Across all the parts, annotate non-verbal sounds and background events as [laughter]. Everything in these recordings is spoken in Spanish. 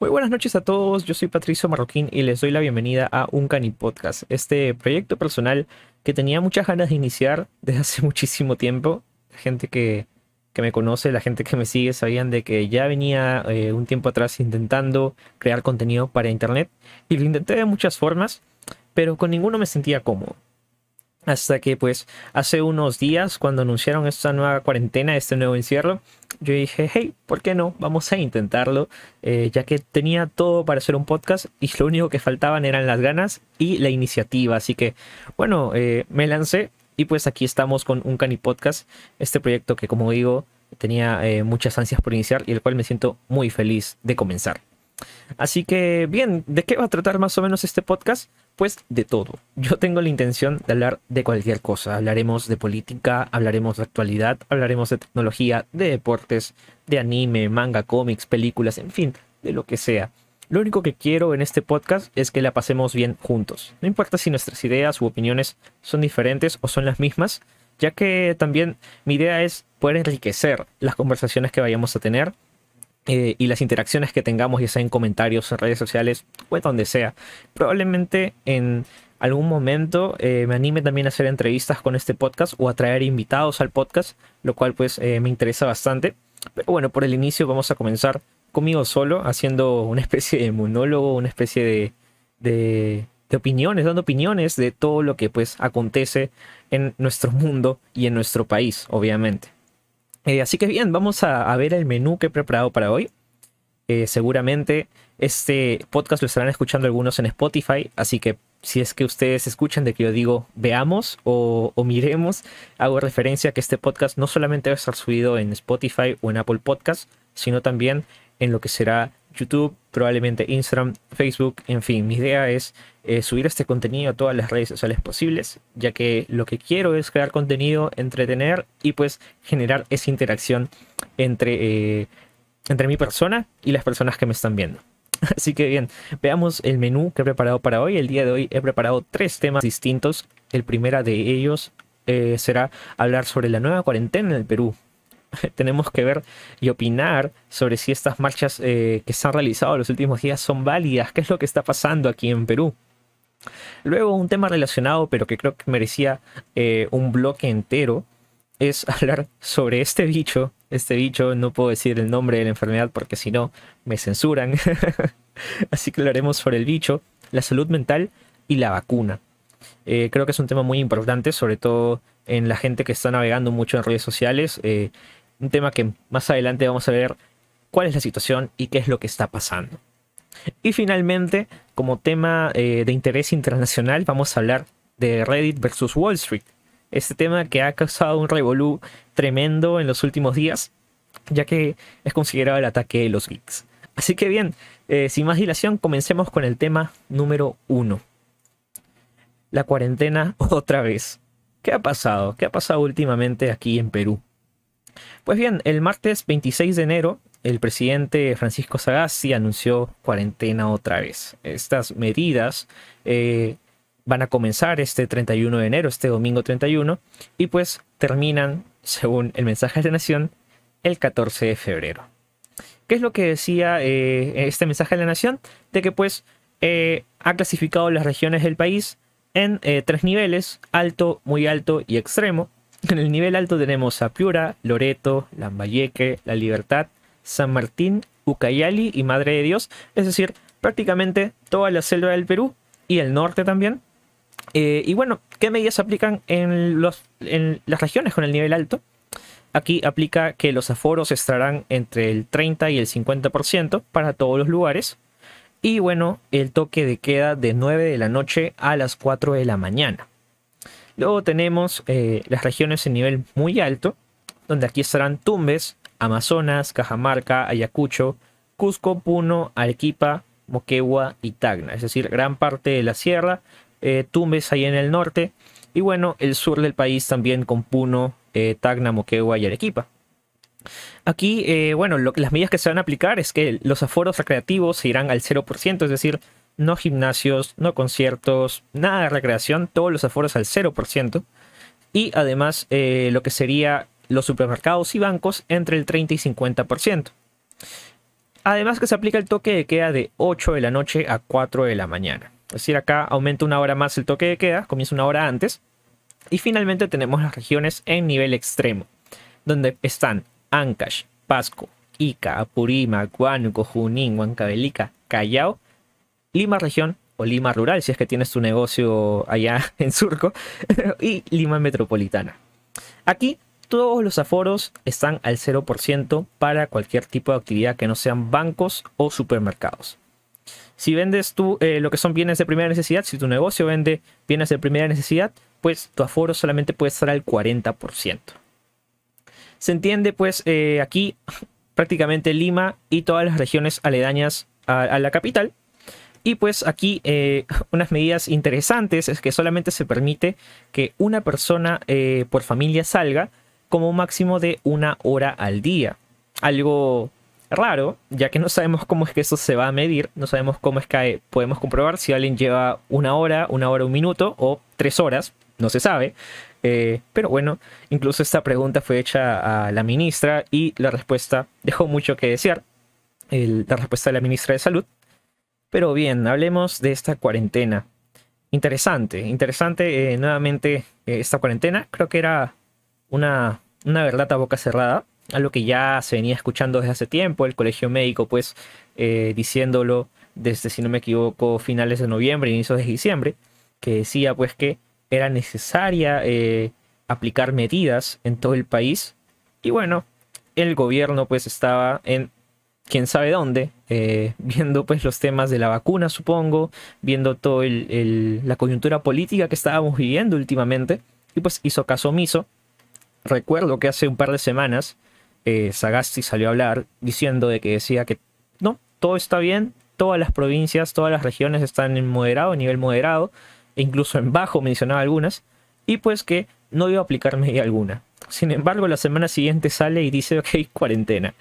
Muy buenas noches a todos, yo soy Patricio Marroquín y les doy la bienvenida a Un Cani Podcast, este proyecto personal que tenía muchas ganas de iniciar desde hace [laughs] muchísimo tiempo. La gente que, que me conoce, la gente que me sigue, sabían de que ya venía eh, un tiempo atrás intentando crear contenido para internet y lo intenté de muchas formas, pero con ninguno me sentía cómodo. Hasta que pues hace unos días cuando anunciaron esta nueva cuarentena, este nuevo encierro, yo dije, hey, ¿por qué no? Vamos a intentarlo, eh, ya que tenía todo para hacer un podcast y lo único que faltaban eran las ganas y la iniciativa. Así que, bueno, eh, me lancé y pues aquí estamos con un Cani Podcast, este proyecto que como digo tenía eh, muchas ansias por iniciar y el cual me siento muy feliz de comenzar. Así que, bien, ¿de qué va a tratar más o menos este podcast? Pues de todo. Yo tengo la intención de hablar de cualquier cosa. Hablaremos de política, hablaremos de actualidad, hablaremos de tecnología, de deportes, de anime, manga, cómics, películas, en fin, de lo que sea. Lo único que quiero en este podcast es que la pasemos bien juntos. No importa si nuestras ideas u opiniones son diferentes o son las mismas, ya que también mi idea es poder enriquecer las conversaciones que vayamos a tener eh, y las interacciones que tengamos, ya sea en comentarios, en redes sociales o en donde sea. Probablemente en algún momento eh, me anime también a hacer entrevistas con este podcast o a traer invitados al podcast, lo cual pues eh, me interesa bastante. Pero bueno, por el inicio vamos a comenzar conmigo solo, haciendo una especie de monólogo, una especie de, de, de opiniones, dando opiniones de todo lo que pues acontece en nuestro mundo y en nuestro país, obviamente. Eh, así que bien, vamos a, ver el menú que he preparado para hoy. Eh, seguramente este podcast lo estarán escuchando algunos en Spotify, así que si es que ustedes escuchan de que yo digo veamos o, miremos, hago referencia a que este podcast no solamente va a estar subido en Spotify o en Apple Podcast, sino también en lo que será YouTube, probablemente Instagram, Facebook, en fin, mi idea es eh, subir este contenido a todas las redes sociales posibles, ya que lo que quiero es crear contenido, entretener y pues generar esa interacción entre, eh, entre mi persona y las personas que me están viendo. [laughs] Así que bien, veamos el menú que he preparado para hoy. El día de hoy he preparado tres temas distintos. El primero de ellos eh, será hablar sobre la nueva cuarentena en el Perú, [laughs] tenemos que ver y opinar sobre si estas marchas eh, que se han realizado en los últimos días son válidas, qué es lo que está pasando aquí en Perú. Luego un tema relacionado, pero que creo que merecía eh, un bloque entero, es [laughs] hablar sobre este bicho. Este bicho, no puedo decir el nombre de la enfermedad porque si no me censuran. [laughs] Así que hablaremos sobre el bicho, la salud mental y la vacuna. Eh, creo que es un tema muy importante, sobre todo en la gente que está navegando mucho en redes sociales un tema que más adelante vamos a ver cuál es la situación y qué es lo que está pasando. Y finalmente, como tema eh, de interés internacional, vamos a hablar de Reddit versus Wall Street. Este tema que ha causado un revolú tremendo en los últimos días, ya que es considerado el ataque de los geeks. Así que bien, eh, sin más dilación, comencemos con el tema número uno. La cuarentena [laughs] otra vez. ¿Qué ha pasado? ¿Qué ha pasado últimamente aquí en Perú? Pues bien, el martes 26 de enero, el presidente Francisco Sagasti anunció cuarentena otra vez. Estas medidas eh, van a comenzar este 31 de enero, este domingo 31, y pues terminan, según el mensaje de la Nación, el 14 de febrero. ¿Qué es lo que decía eh, este mensaje de la Nación? De que pues eh, ha clasificado las regiones del país en tres niveles, alto, muy alto y extremo, en el nivel alto tenemos a Piura, Loreto, Lambayeque, La Libertad, San Martín, Ucayali y Madre de Dios, es decir, prácticamente toda la selva del Perú y el norte también. Eh, y bueno, ¿qué medidas aplican en, en las regiones con el nivel alto? Aquí aplica que los aforos estarán entre el 30 y el 50% para todos los lugares. Y bueno, el toque de queda de 9 de la noche a las 4 de la mañana. Luego tenemos eh, las regiones en nivel muy alto, donde aquí estarán Tumbes, Amazonas, Cajamarca, Ayacucho, Cusco, Puno, Arequipa, Moquegua y Tacna. Es decir, gran parte de la sierra, eh, Tumbes ahí en el norte, y bueno, el sur del país también con Puno, eh, Tacna, Moquegua y Arequipa. Aquí, bueno, las medidas que se van a aplicar es que los aforos recreativos se irán al 0%, es decir, no gimnasios, no conciertos, nada de recreación, todos los aforos al 0%. Y además eh, lo que sería los supermercados y bancos entre el 30 y 50%. Además que se aplica el toque de queda de 8 de la noche a 4 de la mañana. Es decir, acá aumenta una hora más el toque de queda, comienza una hora antes. Y finalmente tenemos las regiones en nivel extremo, donde están Ancash, Pasco, Ica, Apurima, Huánuco, Junín, Huancavelica, Callao, Lima región o Lima rural, si es que tienes tu negocio allá [laughs] en Surco, [laughs] y Lima metropolitana. Aquí todos los aforos están al 0% para cualquier tipo de actividad que no sean bancos o supermercados. Si vendes tú eh, lo que son bienes de primera necesidad, si tu negocio vende bienes de primera necesidad, pues tu aforo solamente puede estar al 40%. Se entiende pues eh, aquí [laughs] prácticamente Lima y todas las regiones aledañas a, la capital. Y pues aquí eh, [laughs] unas medidas interesantes es que solamente se permite que una persona por familia salga como máximo de una hora al día. Algo raro, ya que no sabemos cómo es que eso se va a medir, no sabemos cómo es que podemos comprobar si alguien lleva una hora, una hora, un minuto o tres horas, no se sabe. Eh, pero bueno, incluso esta pregunta fue hecha a la ministra y la respuesta dejó mucho que desear, la respuesta de la ministra de Salud. Pero bien, hablemos de esta cuarentena. Interesante, interesante eh, nuevamente eh, esta cuarentena. Creo que era una, una verdad a boca cerrada, algo que ya se venía escuchando desde hace tiempo, el colegio médico pues eh, diciéndolo desde, si no me equivoco, finales de noviembre, inicios de diciembre, que decía pues que era necesaria aplicar medidas en todo el país. Y bueno, el gobierno pues estaba en quién sabe dónde, eh, [laughs] viendo pues los temas de la vacuna supongo, viendo toda la coyuntura política que estábamos viviendo últimamente, y pues hizo caso omiso recuerdo que hace un par de semanas eh, Sagasti salió a hablar diciendo de que decía que no, todo está bien, todas las provincias, todas las regiones están en moderado, nivel moderado, e incluso en bajo mencionaba algunas, y pues que no iba a aplicar medida alguna. Sin embargo, la semana siguiente sale y dice, ok, cuarentena.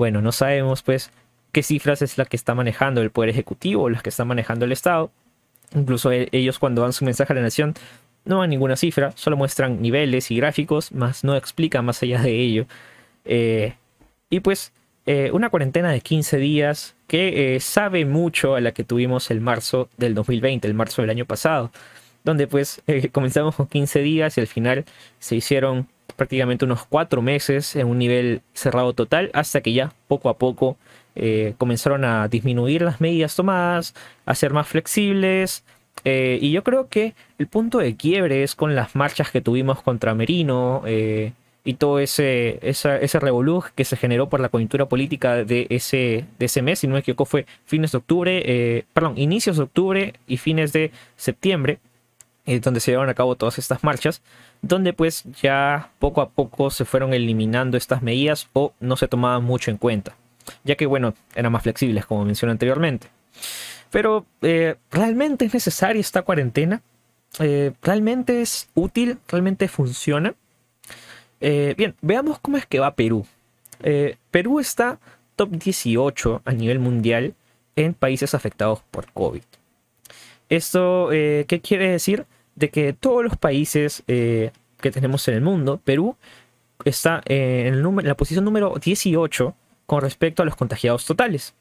Bueno, no sabemos pues qué cifras es la que está manejando el Poder Ejecutivo o las que está manejando el Estado. Incluso e-, ellos cuando dan su mensaje a la nación no hay ninguna cifra, solo muestran niveles y gráficos, más no explican más allá de ello. Eh, y pues eh, una cuarentena de 15 días que eh, sabe mucho a la que tuvimos el marzo del 2020, el marzo del año pasado, donde pues comenzamos con 15 días y al final se hicieron prácticamente unos 4 meses en un nivel cerrado total hasta que ya poco a poco comenzaron a disminuir las medidas tomadas, a ser más flexibles, eh, y yo creo que el punto de quiebre es con las marchas que tuvimos contra Merino eh, y todo ese, ese revolú que se generó por la coyuntura política de ese, de ese mes, si no me equivoco, fue fines de octubre, eh, perdón, inicios de octubre y fines de septiembre, donde se llevaron a cabo todas estas marchas, donde pues ya poco a poco se fueron eliminando estas medidas o no se tomaban mucho en cuenta, ya que bueno, eran más flexibles, como mencioné anteriormente. Pero, eh, ¿realmente es necesaria esta cuarentena? Eh, ¿Realmente es útil? ¿Realmente funciona? Eh, bien, veamos cómo es que va Perú. Perú está top 18 a nivel mundial en países afectados por COVID. ¿Esto qué quiere decir? De que todos los países que tenemos en el mundo, Perú está en, en la posición número 18 con respecto a los contagiados totales.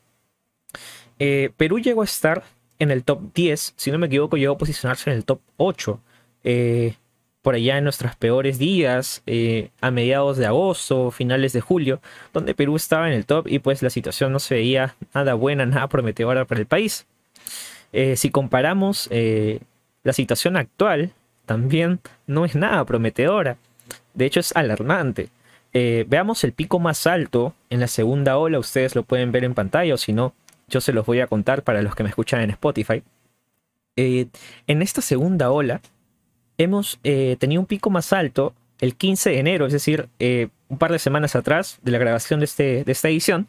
Eh, Perú llegó a estar en el top 10, si no me equivoco, llegó a posicionarse en el top 8. Eh, por allá en nuestros peores días, eh, a mediados de agosto, finales de julio, donde Perú estaba en el top y pues la situación no se veía nada buena, nada prometedora para el país. si comparamos la situación actual, también no es nada prometedora. De hecho, es alarmante. veamos el pico más alto en la segunda ola, ustedes lo pueden ver en pantalla o si no, yo se los voy a contar para los que me escuchan en Spotify. Eh, en esta segunda ola hemos eh, tenido un pico más alto el 15 de enero, es decir, eh, un par de semanas atrás de la grabación de, este, de esta edición,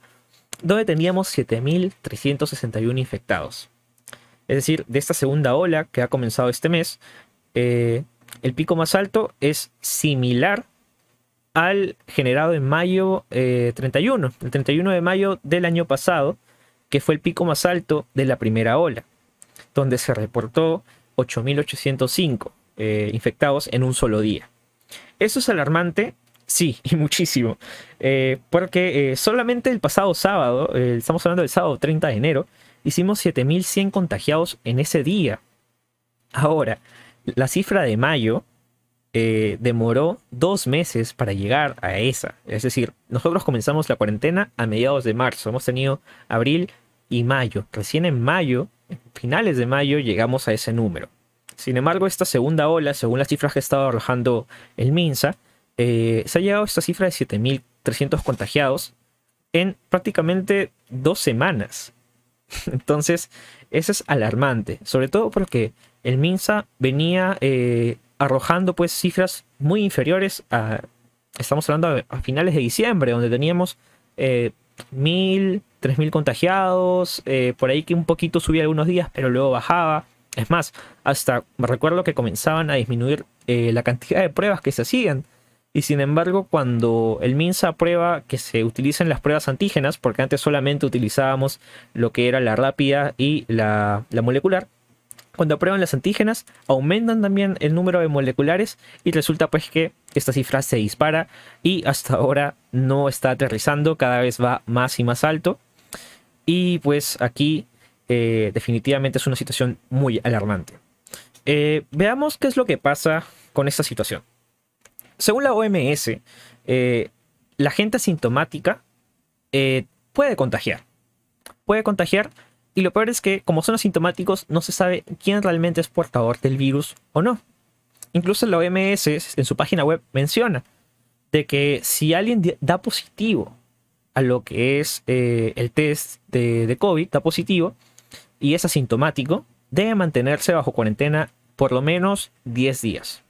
donde teníamos 7.361 infectados. Es decir, de esta segunda ola que ha comenzado este mes, el pico más alto es similar al generado en mayo 31, el 31 de mayo del año pasado, que fue el pico más alto de la primera ola, donde se reportó 8.805 eh, infectados en un solo día. Eso es alarmante Sí, [laughs] y muchísimo. Eh, porque eh, solamente el pasado sábado, eh, estamos hablando del sábado 30 de enero, hicimos 7100 contagiados en ese día. Ahora, la cifra de mayo demoró dos meses para llegar a esa. Es decir, nosotros comenzamos la cuarentena a mediados de marzo. Hemos tenido abril y mayo. Recién en mayo, finales de mayo, llegamos a ese número. Sin embargo, esta segunda ola, según las cifras que estaba arrojando el MINSA, eh, se ha llegado a esta cifra de 7.300 contagiados en prácticamente dos semanas. [laughs] Entonces, eso es alarmante, sobre todo porque el MINSA venía eh, arrojando pues cifras muy inferiores a, estamos hablando a, finales de diciembre, donde teníamos eh, mil, tres mil contagiados, eh, por ahí que un poquito subía algunos días, pero luego bajaba. Es más, hasta recuerdo que comenzaban a disminuir la cantidad de pruebas que se hacían. Y sin embargo, cuando el MINSA aprueba que se utilicen las pruebas antígenas, porque antes solamente utilizábamos lo que era la rápida y la, molecular, cuando aprueban las antígenas, aumentan también el número de moleculares y resulta pues que esta cifra se dispara y hasta ahora no está aterrizando, cada vez va más y más alto. Y pues aquí eh, definitivamente es una situación muy alarmante. Eh, veamos qué es lo que pasa con esta situación. Según la OMS, eh, la gente asintomática eh, puede contagiar. Puede contagiar y lo peor es que como son asintomáticos no se sabe quién realmente es portador del virus o no. Incluso la OMS en su página web menciona de que si alguien da positivo a lo que es eh, el test de, de, COVID, da positivo y es asintomático, debe mantenerse bajo cuarentena por lo menos 10 días.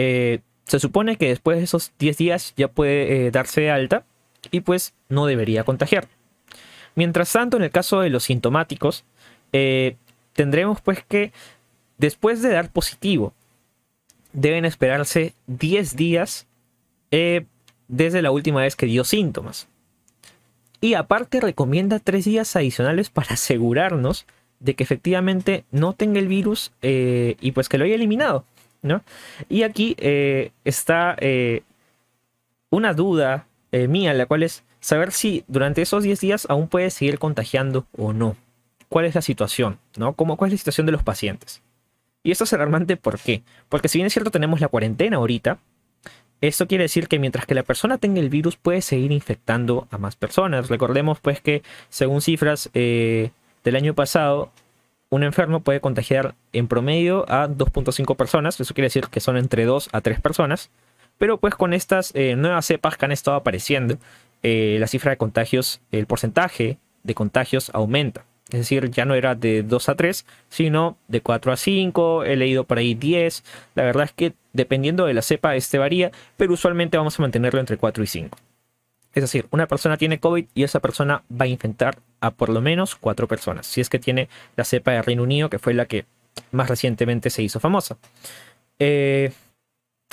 Eh, se supone que después de esos 10 días ya puede eh, darse alta y pues no debería contagiar. Mientras tanto, en el caso de los sintomáticos, eh, tendremos pues que después de dar positivo, deben esperarse 10 días eh, desde la última vez que dio síntomas. Y aparte recomienda 3 días adicionales para asegurarnos de que efectivamente no tenga el virus y pues que lo haya eliminado. Y aquí eh, está eh, una duda eh, mía, la cual es saber si durante esos 10 días aún puede seguir contagiando o no. ¿Cuál es la situación? ¿no? ¿Cómo, ¿Cuál es la situación de los pacientes? Y esto es alarmante, ¿por qué? Porque si bien es cierto tenemos la cuarentena ahorita, esto quiere decir que mientras que la persona tenga el virus puede seguir infectando a más personas. Recordemos pues que según cifras del año pasado, un enfermo puede contagiar en promedio a 2.5 personas, eso quiere decir que son entre 2 a 3 personas, pero pues con estas eh, nuevas cepas que han estado apareciendo, eh, la cifra de contagios, el porcentaje de contagios aumenta. Es decir, ya no era de 2 a 3, sino de 4 a 5, he leído por ahí 10. La verdad es que dependiendo de la cepa este varía, pero usualmente vamos a mantenerlo entre 4 y 5. Es decir, una persona tiene COVID y esa persona va a infectar a por lo menos cuatro personas. Si es que tiene la cepa de Reino Unido, que fue la que más recientemente se hizo famosa. Eh,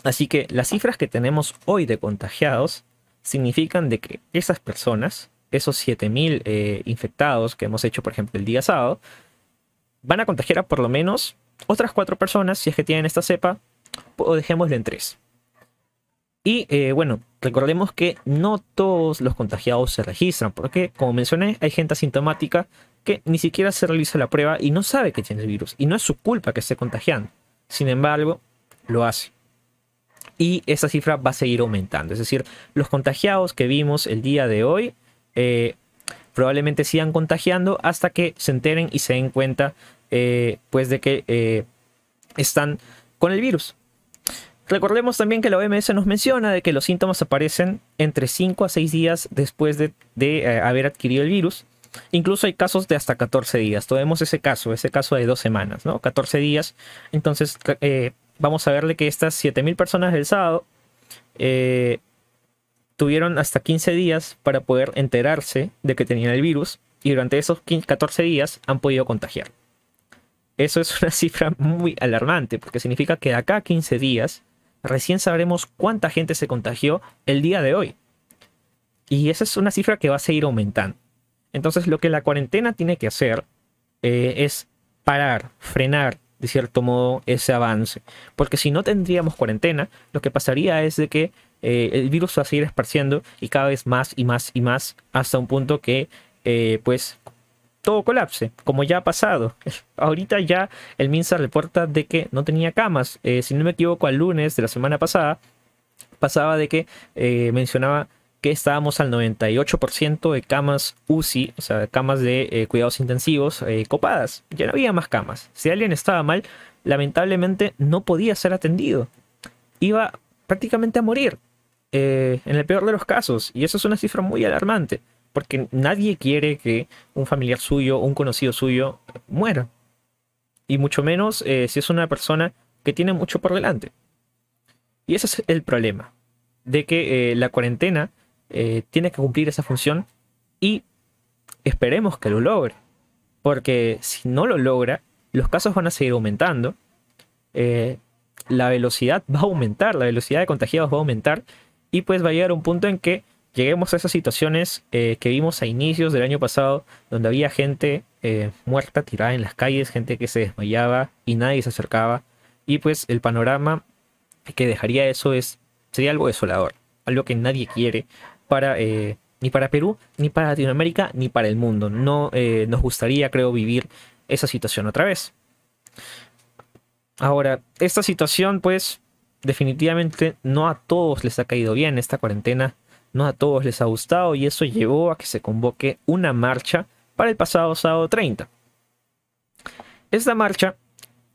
así que las cifras que tenemos hoy de contagiados significan de que esas personas, esos 7000 eh, infectados que hemos hecho, por ejemplo, el día sábado, van a contagiar a por lo menos otras cuatro personas si es que tienen esta cepa, o dejémoslo en tres. Y eh, bueno, recordemos que no todos los contagiados se registran, porque como mencioné, hay gente asintomática que ni siquiera se realiza la prueba y no sabe que tiene el virus. Y no es su culpa que esté contagiando. Sin embargo, lo hace. Y esa cifra va a seguir aumentando. Es decir, los contagiados que vimos el día de hoy eh, probablemente sigan contagiando hasta que se enteren y se den cuenta eh, pues de que están con el virus. Recordemos también que la OMS nos menciona de que los síntomas aparecen entre 5 a 6 días después de, eh, haber adquirido el virus. Incluso hay casos de hasta 14 días. Tomemos ese caso, ese caso de dos semanas, ¿no? 14 días. Entonces, eh, vamos a verle que estas 7000 personas del sábado eh, tuvieron hasta 15 días para poder enterarse de que tenían el virus y durante esos 14 días han podido contagiar. Eso es una [laughs] cifra muy alarmante porque significa que de acá a 15 días recién sabremos cuánta gente se contagió el día de hoy. Y esa es una cifra que va a seguir aumentando. Entonces lo que la cuarentena tiene que hacer eh, es parar, frenar de cierto modo ese avance. Porque si no tendríamos cuarentena, lo que pasaría es de que eh, el virus va a seguir esparciendo y cada vez más y más y más hasta un punto que eh, pues todo colapse, como ya ha pasado. Ahorita ya el MINSA reporta de que no tenía camas. Eh, si no me equivoco, al lunes de la semana pasada pasaba de que mencionaba que estábamos al 98% de camas UCI, o sea, camas de cuidados intensivos copadas. Ya no había más camas. Si alguien estaba mal, lamentablemente no podía ser atendido. Iba prácticamente a morir. Eh, en el peor de los casos. Y eso es una cifra muy alarmante, porque nadie quiere que un familiar suyo un conocido suyo muera. Y mucho menos eh, si es una persona que tiene mucho por delante. Y ese es el problema, de que eh, la cuarentena tiene que cumplir esa función y esperemos que lo logre. Porque si no lo logra, los casos van a seguir aumentando, la velocidad va a aumentar, la velocidad de contagiados va a aumentar y pues va a llegar un punto en que lleguemos a esas situaciones eh, que vimos a inicios del año pasado, donde había gente eh, muerta tirada en las calles, gente que se desmayaba y nadie se acercaba. Y pues el panorama que dejaría eso es sería algo desolador, algo que nadie quiere para eh, ni para Perú, ni para Latinoamérica, ni para el mundo. No nos gustaría, creo, vivir esa situación otra vez. Ahora, esta situación, pues, definitivamente no a todos les ha caído bien esta cuarentena, no a todos les ha gustado y eso llevó a que se convoque una marcha para el pasado sábado 30. Esta marcha,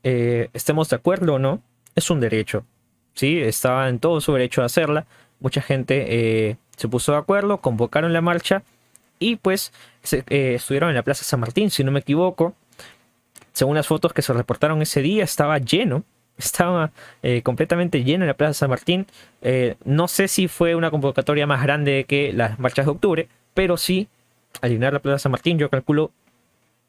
eh, estemos de acuerdo o no, es un derecho. ¿sí? Estaba en todo su derecho de hacerla. Mucha gente eh, se puso de acuerdo, convocaron la marcha y pues eh, estuvieron en la Plaza San Martín, si no me equivoco. Según las fotos que se reportaron ese día, estaba lleno estaba eh, completamente llena la Plaza San Martín. Eh, no sé si fue una convocatoria más grande que las marchas de octubre, pero sí, al llenar la Plaza San Martín, yo calculo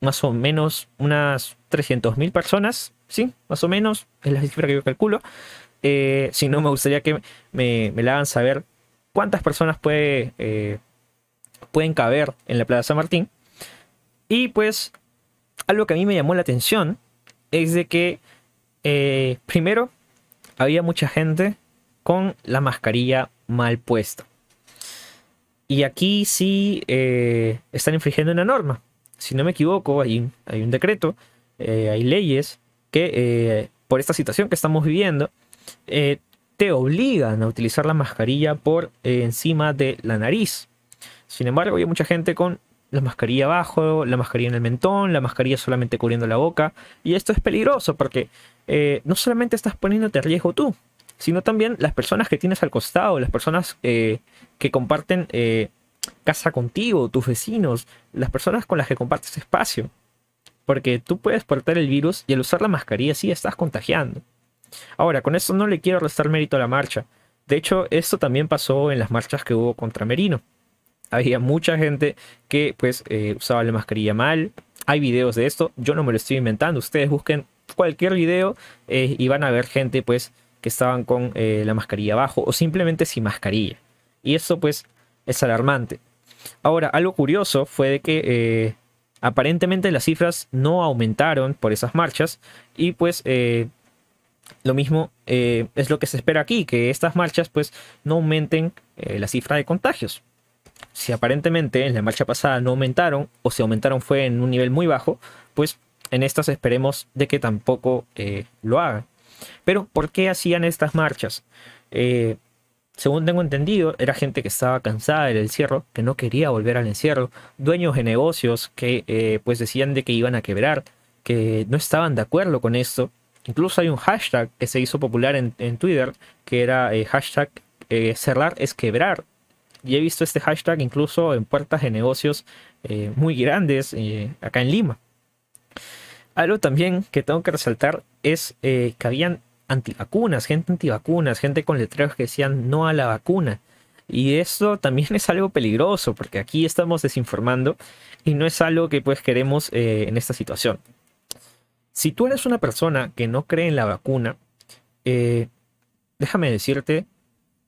más o menos unas 300.000 personas, sí, más o menos, es la cifra que yo calculo. Eh, si no, me gustaría que me, me la hagan saber cuántas personas puede, pueden caber en la Plaza San Martín. Y pues, algo que a mí me llamó la atención es de que eh, primero, había mucha gente con la mascarilla mal puesta. Y aquí sí eh, están infringiendo una norma. Si no me equivoco, hay, un decreto, eh, hay leyes que por esta situación que estamos viviendo, te obligan a utilizar la mascarilla por encima de la nariz. Sin embargo, hay mucha gente con la mascarilla abajo, la mascarilla en el mentón, la mascarilla solamente cubriendo la boca. Y esto es peligroso porque eh, no solamente estás poniéndote a riesgo tú, sino también las personas que tienes al costado, las personas eh, que comparten eh, casa contigo, tus vecinos, las personas con las que compartes espacio. Porque tú puedes portar el virus y al usar la mascarilla sí estás contagiando. Ahora, con esto no le quiero restar mérito a la marcha. De hecho, esto también pasó en las marchas que hubo contra Merino había mucha gente que pues eh, usaba la mascarilla mal. Hay videos de esto, yo no me lo estoy inventando. Ustedes busquen cualquier video eh, y van a ver gente pues que estaban con eh, la mascarilla abajo o simplemente sin mascarilla. Y eso pues es alarmante. Ahora, algo curioso fue de que aparentemente las cifras no aumentaron por esas marchas y pues lo mismo es lo que se espera aquí, que estas marchas pues no aumenten la cifra de contagios si aparentemente en la marcha pasada no aumentaron o si aumentaron fue en un nivel muy bajo, pues en estas esperemos de que tampoco eh, lo hagan. Pero ¿por qué hacían estas marchas? Eh, según tengo entendido, era gente que estaba cansada del encierro, que no quería volver al encierro, dueños de negocios que eh, pues decían de que iban a quebrar, que no estaban de acuerdo con esto. Incluso hay un hashtag que se hizo popular en, Twitter, que era cerrar es quebrar, y he visto este hashtag incluso en puertas de negocios eh, muy grandes eh, acá en Lima. Algo también que tengo que resaltar es eh, que habían antivacunas, gente antivacunas, gente con letreros que decían no a la vacuna. Y esto también [laughs] es algo peligroso porque aquí estamos desinformando y no es algo que pues queremos en esta situación. Si tú eres una persona que no cree en la vacuna, déjame decirte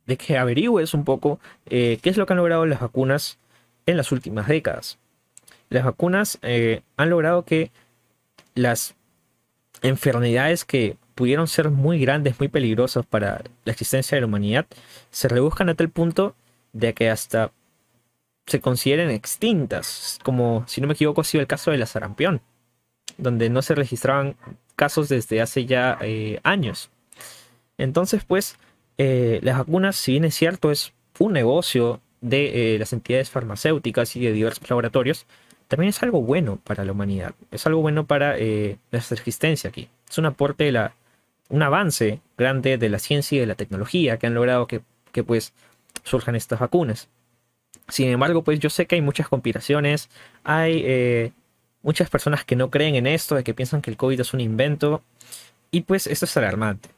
de que averigües un poco eh, qué es lo que han logrado las vacunas en las últimas décadas. Las vacunas eh, han logrado que las enfermedades que pudieron ser muy grandes, muy peligrosos para la existencia de la humanidad, se rebuscan a tal punto de que hasta se consideren extintas, como si no me equivoco ha sido el caso de la sarampión, donde no se registraban casos desde hace ya eh, años. Entonces, pues, eh, las vacunas, si bien es cierto, es un negocio de eh, las entidades farmacéuticas y de diversos laboratorios, también es algo bueno para la humanidad, es algo bueno para nuestra existencia aquí. Es un aporte de la, un avance grande de la ciencia y de la tecnología que han logrado que, que pues surjan estas vacunas. Sin embargo, pues yo sé que hay muchas conspiraciones, hay eh, muchas personas que no creen en esto, de que piensan que el COVID es un invento, y pues esto es alarmante.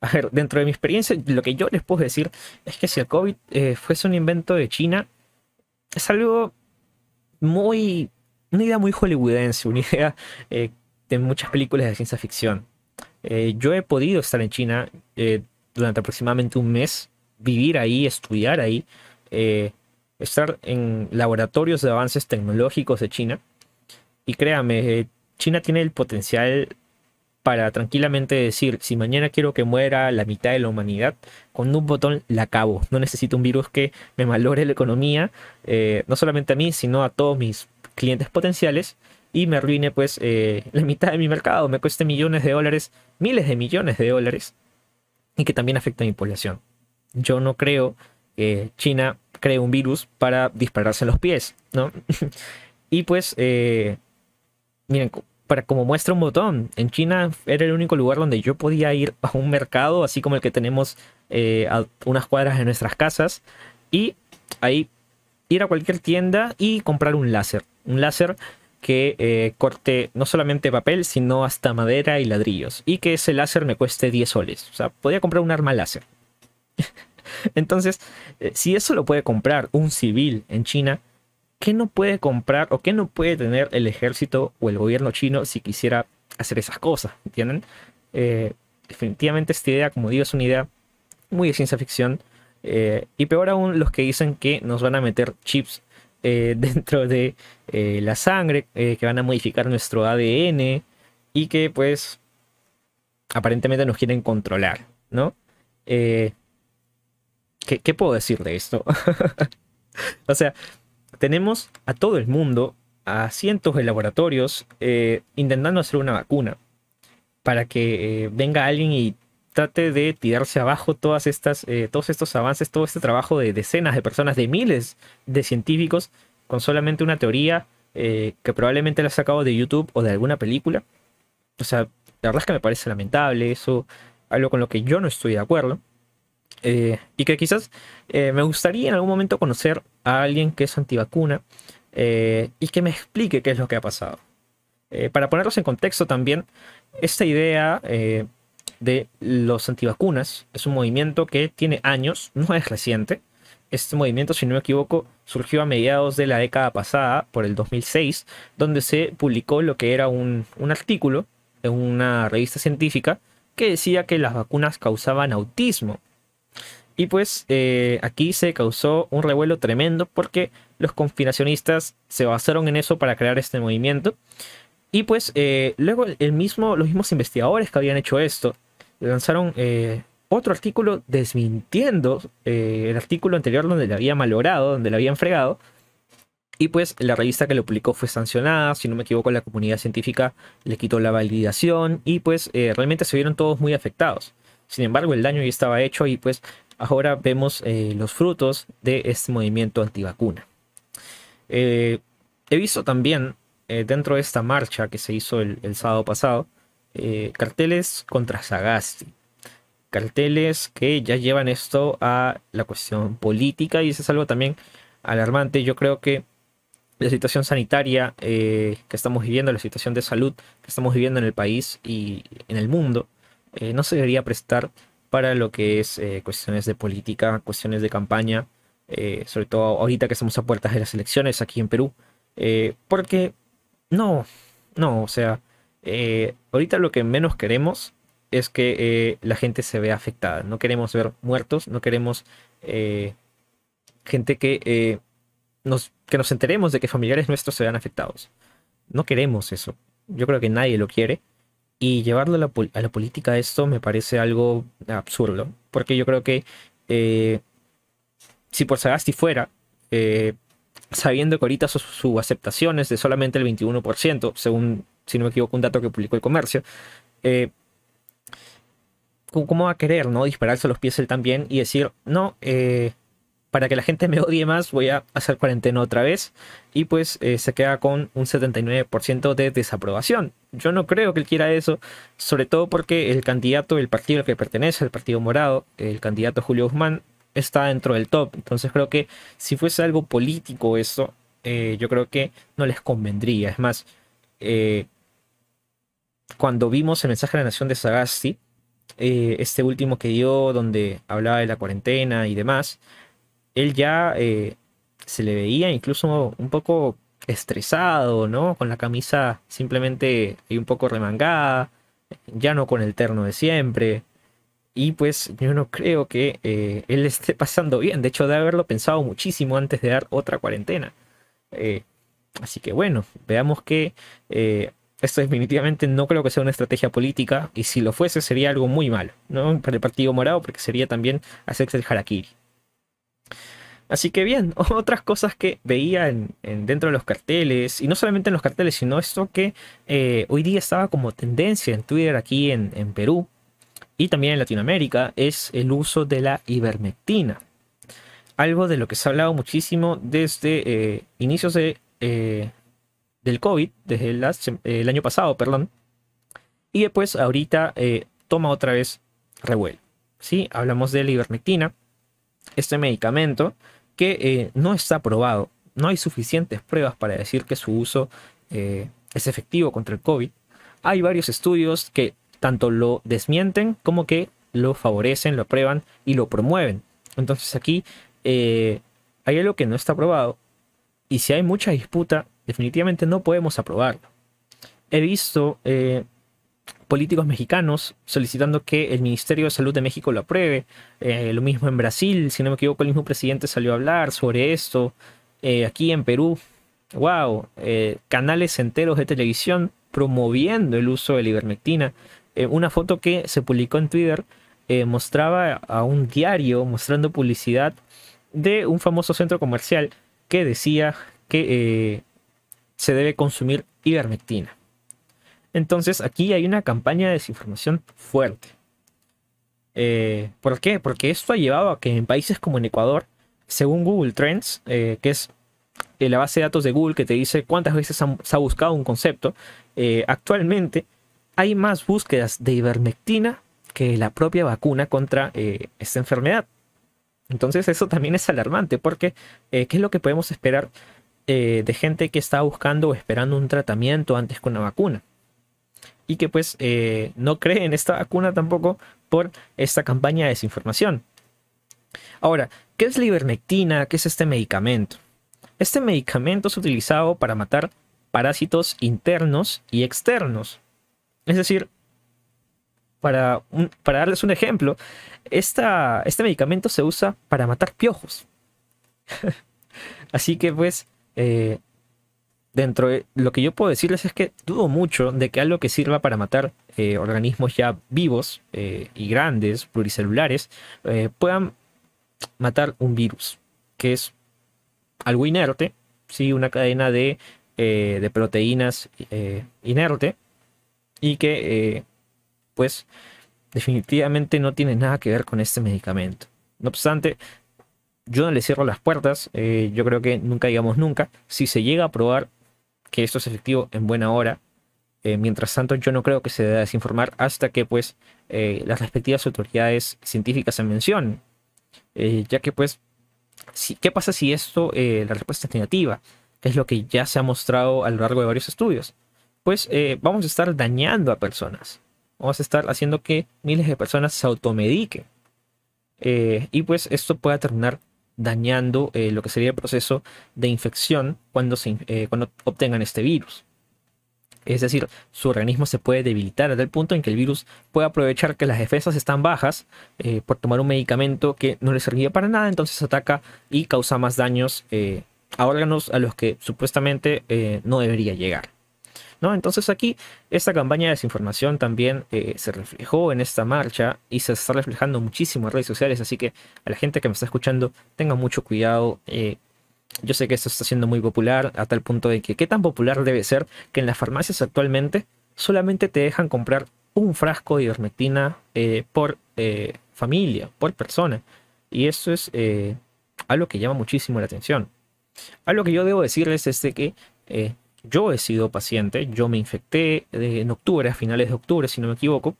A ver, dentro de mi experiencia, lo que yo les puedo decir es que si el COVID eh, fuese un invento de China, es algo muy. una idea muy hollywoodense, una [laughs] idea eh, de muchas películas de ciencia ficción. yo he podido estar en China durante aproximadamente un mes, vivir ahí, estudiar ahí estar en laboratorios de avances tecnológicos de China. Y créame, eh, China tiene el potencial para tranquilamente decir, si mañana quiero que muera la mitad de la humanidad, con un botón la acabo. No necesito un virus que me malore la economía, eh, no solamente a mí, sino a todos mis clientes potenciales y me arruine pues eh, la mitad de mi mercado, me cueste millones de dólares, miles de millones de dólares y que también afecta a mi población. Yo no creo que China cree un virus para dispararse en los pies, ¿no? [laughs] y pues, eh, miren, para como muestra un botón, en China era el único lugar donde yo podía ir a un mercado, así como el que tenemos eh, a unas cuadras de nuestras casas, y ahí ir a cualquier tienda y comprar un láser. Un láser que eh, corte no solamente papel, sino hasta madera y ladrillos. Y que ese láser me cueste 10 soles. O sea, podía comprar un arma láser. [laughs] Entonces, eh, si eso lo puede comprar un civil en China, ¿qué no puede comprar o qué no puede tener el ejército o el gobierno chino si quisiera hacer esas cosas? ¿Entienden? Eh, definitivamente esta idea, como digo, es una idea muy de ciencia ficción. Eh, y peor aún los que dicen que nos van a meter chips [laughs] dentro de la sangre, que van a modificar nuestro ADN y que pues aparentemente nos quieren controlar, ¿no? ¿Qué, puedo decir de esto? [laughs] o sea, tenemos a todo el mundo, a cientos de laboratorios, eh, intentando hacer una vacuna para que eh, venga alguien y trate de tirarse abajo todas estas, eh, todos estos avances, todo este trabajo de decenas de personas, de miles de científicos, con solamente una teoría que probablemente la ha sacado de YouTube o de alguna película. O sea, la verdad es que me parece lamentable eso, algo con lo que yo no estoy de acuerdo. Eh, y que quizás eh, me gustaría en algún momento conocer a alguien que es antivacuna eh, y que me explique qué es lo que ha pasado. para ponerlos en contexto también, esta idea de los antivacunas es un movimiento que tiene años, no es reciente. Este movimiento, si no me equivoco, surgió a mediados de la década pasada, por el 2006, donde se publicó lo que era un, un artículo en una revista científica que decía que las vacunas causaban autismo y pues eh, aquí se causó un revuelo tremendo porque los conspiracionistas se basaron en eso para crear este movimiento. Y pues eh, luego el mismo, los mismos investigadores que habían hecho esto lanzaron eh, otro artículo desmintiendo el artículo anterior donde le había malogrado, donde le habían fregado. Y pues la revista que lo publicó fue sancionada, si no me equivoco la comunidad científica le quitó la validación y pues realmente se vieron todos muy afectados. Sin embargo, el daño ya estaba hecho y pues ahora vemos eh, los frutos de este movimiento antivacuna. Eh, he visto también eh, dentro de esta marcha que se hizo el, sábado pasado carteles contra Sagasti. Carteles que ya llevan esto a la cuestión política y eso es algo también alarmante. Yo creo que la situación sanitaria que estamos viviendo, la situación de salud que estamos viviendo en el país y en el mundo, no se debería prestar para lo que es eh, cuestiones de política, cuestiones de campaña, eh, sobre todo ahorita que estamos a puertas de las elecciones aquí en Perú, eh, porque no, no, o sea, ahorita lo que menos queremos es que la gente se vea afectada, no queremos ver muertos, no queremos gente que, nos, que nos enteremos de que familiares nuestros se vean afectados. No queremos eso. Yo creo que nadie lo quiere. Y llevarlo a la, a la política esto me parece algo absurdo, porque yo creo que eh, si por Sagasti fuera, eh, sabiendo que ahorita su, aceptación es de solamente el 21%, según, si no me equivoco, un dato que publicó el comercio, eh, ¿cómo va a querer, no? Dispararse los pies él también y decir, no, eh, para que la gente me odie más, voy a hacer cuarentena otra vez. Y pues eh, se queda con un 79% de desaprobación. Yo no creo que él quiera eso, sobre todo porque el candidato el partido al que pertenece, el Partido Morado, el candidato Julio Guzmán, está dentro del top. Entonces creo que si fuese algo político eso, eh, yo creo que no les convendría. Es más, eh, cuando vimos el mensaje de la nación de Sagasti, este último que dio donde hablaba de la cuarentena y demás, él ya se le veía incluso un poco estresado, ¿no? Con la camisa simplemente un poco remangada, ya no con el terno de siempre. Y pues yo no creo que eh, él [laughs] esté pasando bien. De hecho, de haberlo pensado muchísimo antes de dar otra cuarentena. Eh, así que bueno, veamos que eh, esto definitivamente no creo que sea una estrategia política. Y si lo fuese, sería algo muy malo. ¿no? Para el Partido Morado, porque sería también hacerse el harakiri. Así que bien, [laughs] otras cosas que veía en, dentro de los carteles, y no solamente en los carteles, sino esto que hoy día estaba como tendencia en Twitter aquí en, Perú, y también en Latinoamérica es el uso de la ivermectina. Algo de lo que se ha hablado muchísimo desde eh, inicios eh, del COVID, desde el, año pasado, perdón. Y después ahorita eh, toma otra vez revuelo. ¿sí? Hablamos de la ivermectina, este medicamento que no está aprobado. No hay suficientes pruebas para decir que su uso es efectivo contra el COVID. Hay varios estudios que tanto lo desmienten como que lo favorecen, lo aprueban y lo promueven. Entonces aquí eh, hay algo que no está aprobado y si hay mucha disputa, definitivamente no podemos aprobarlo. He visto eh, políticos mexicanos solicitando que el Ministerio de Salud de México lo apruebe. Eh, lo mismo en Brasil, si no me equivoco, el mismo presidente salió a hablar sobre esto. aquí en Perú, wow, canales enteros de televisión promoviendo el uso de la ivermectina. Eh, una foto que se publicó en Twitter eh, mostraba a un diario mostrando publicidad de un famoso centro comercial que decía que eh, se debe consumir ivermectina. Entonces aquí hay una campaña de desinformación fuerte. ¿Por qué? Porque esto ha llevado a que en países como en Ecuador, según Google Trends, que es la base de datos de Google que te dice cuántas veces se ha buscado un concepto, actualmente hay más búsquedas de ivermectina que la propia vacuna contra eh, esta enfermedad. Entonces eso también es alarmante porque eh, ¿qué es lo que podemos esperar eh, de gente que está buscando o esperando un tratamiento antes con una vacuna? Y que pues no cree en esta vacuna tampoco por esta campaña de desinformación. Ahora, ¿qué es la ivermectina? ¿Qué es este medicamento? Este medicamento es utilizado para matar parásitos internos y externos. Es decir, para, para darles un ejemplo, esta, este medicamento se usa para matar piojos. [laughs] Así que pues, eh, dentro de lo que yo puedo decirles es que dudo mucho de que algo que sirva para matar eh, organismos ya vivos eh, y grandes, pluricelulares, puedan matar un virus, que es algo inerte, ¿sí? una cadena de, de proteínas inerte y que eh, pues definitivamente no tiene nada que ver con este medicamento. No obstante, yo no le cierro las puertas, eh, yo creo que nunca digamos nunca, si se llega a probar que esto es efectivo en buena hora, eh, mientras tanto yo no creo que se deba desinformar hasta que pues las respectivas autoridades científicas se mencionen, ya que pues, si, ¿qué pasa si esto, la respuesta es negativa? Que es lo que ya se ha mostrado a lo largo de varios estudios pues eh, vamos a estar dañando a personas. Vamos a estar haciendo que miles de personas se automediquen. Eh, y pues esto pueda terminar dañando eh, lo que sería el proceso de infección cuando, se, cuando obtengan este virus. Es decir, su organismo se puede debilitar hasta el punto en que el virus puede aprovechar que las defensas están bajas por tomar un medicamento que no le servía para nada, entonces ataca y causa más daños a órganos a los que supuestamente no debería llegar. ¿No? Entonces aquí esta campaña de desinformación también eh, se reflejó en esta marcha y se está reflejando muchísimo en redes sociales, así que a la gente que me está escuchando tenga mucho cuidado. Eh, yo sé que esto está siendo muy popular a tal punto de que qué tan popular debe ser que en las farmacias actualmente solamente te dejan comprar un frasco de ivermectina eh, por familia, por persona. Y eso es algo que llama muchísimo la atención. Algo que yo debo decirles es de que yo he sido paciente, yo me infecté en octubre, a finales de octubre, si no me equivoco,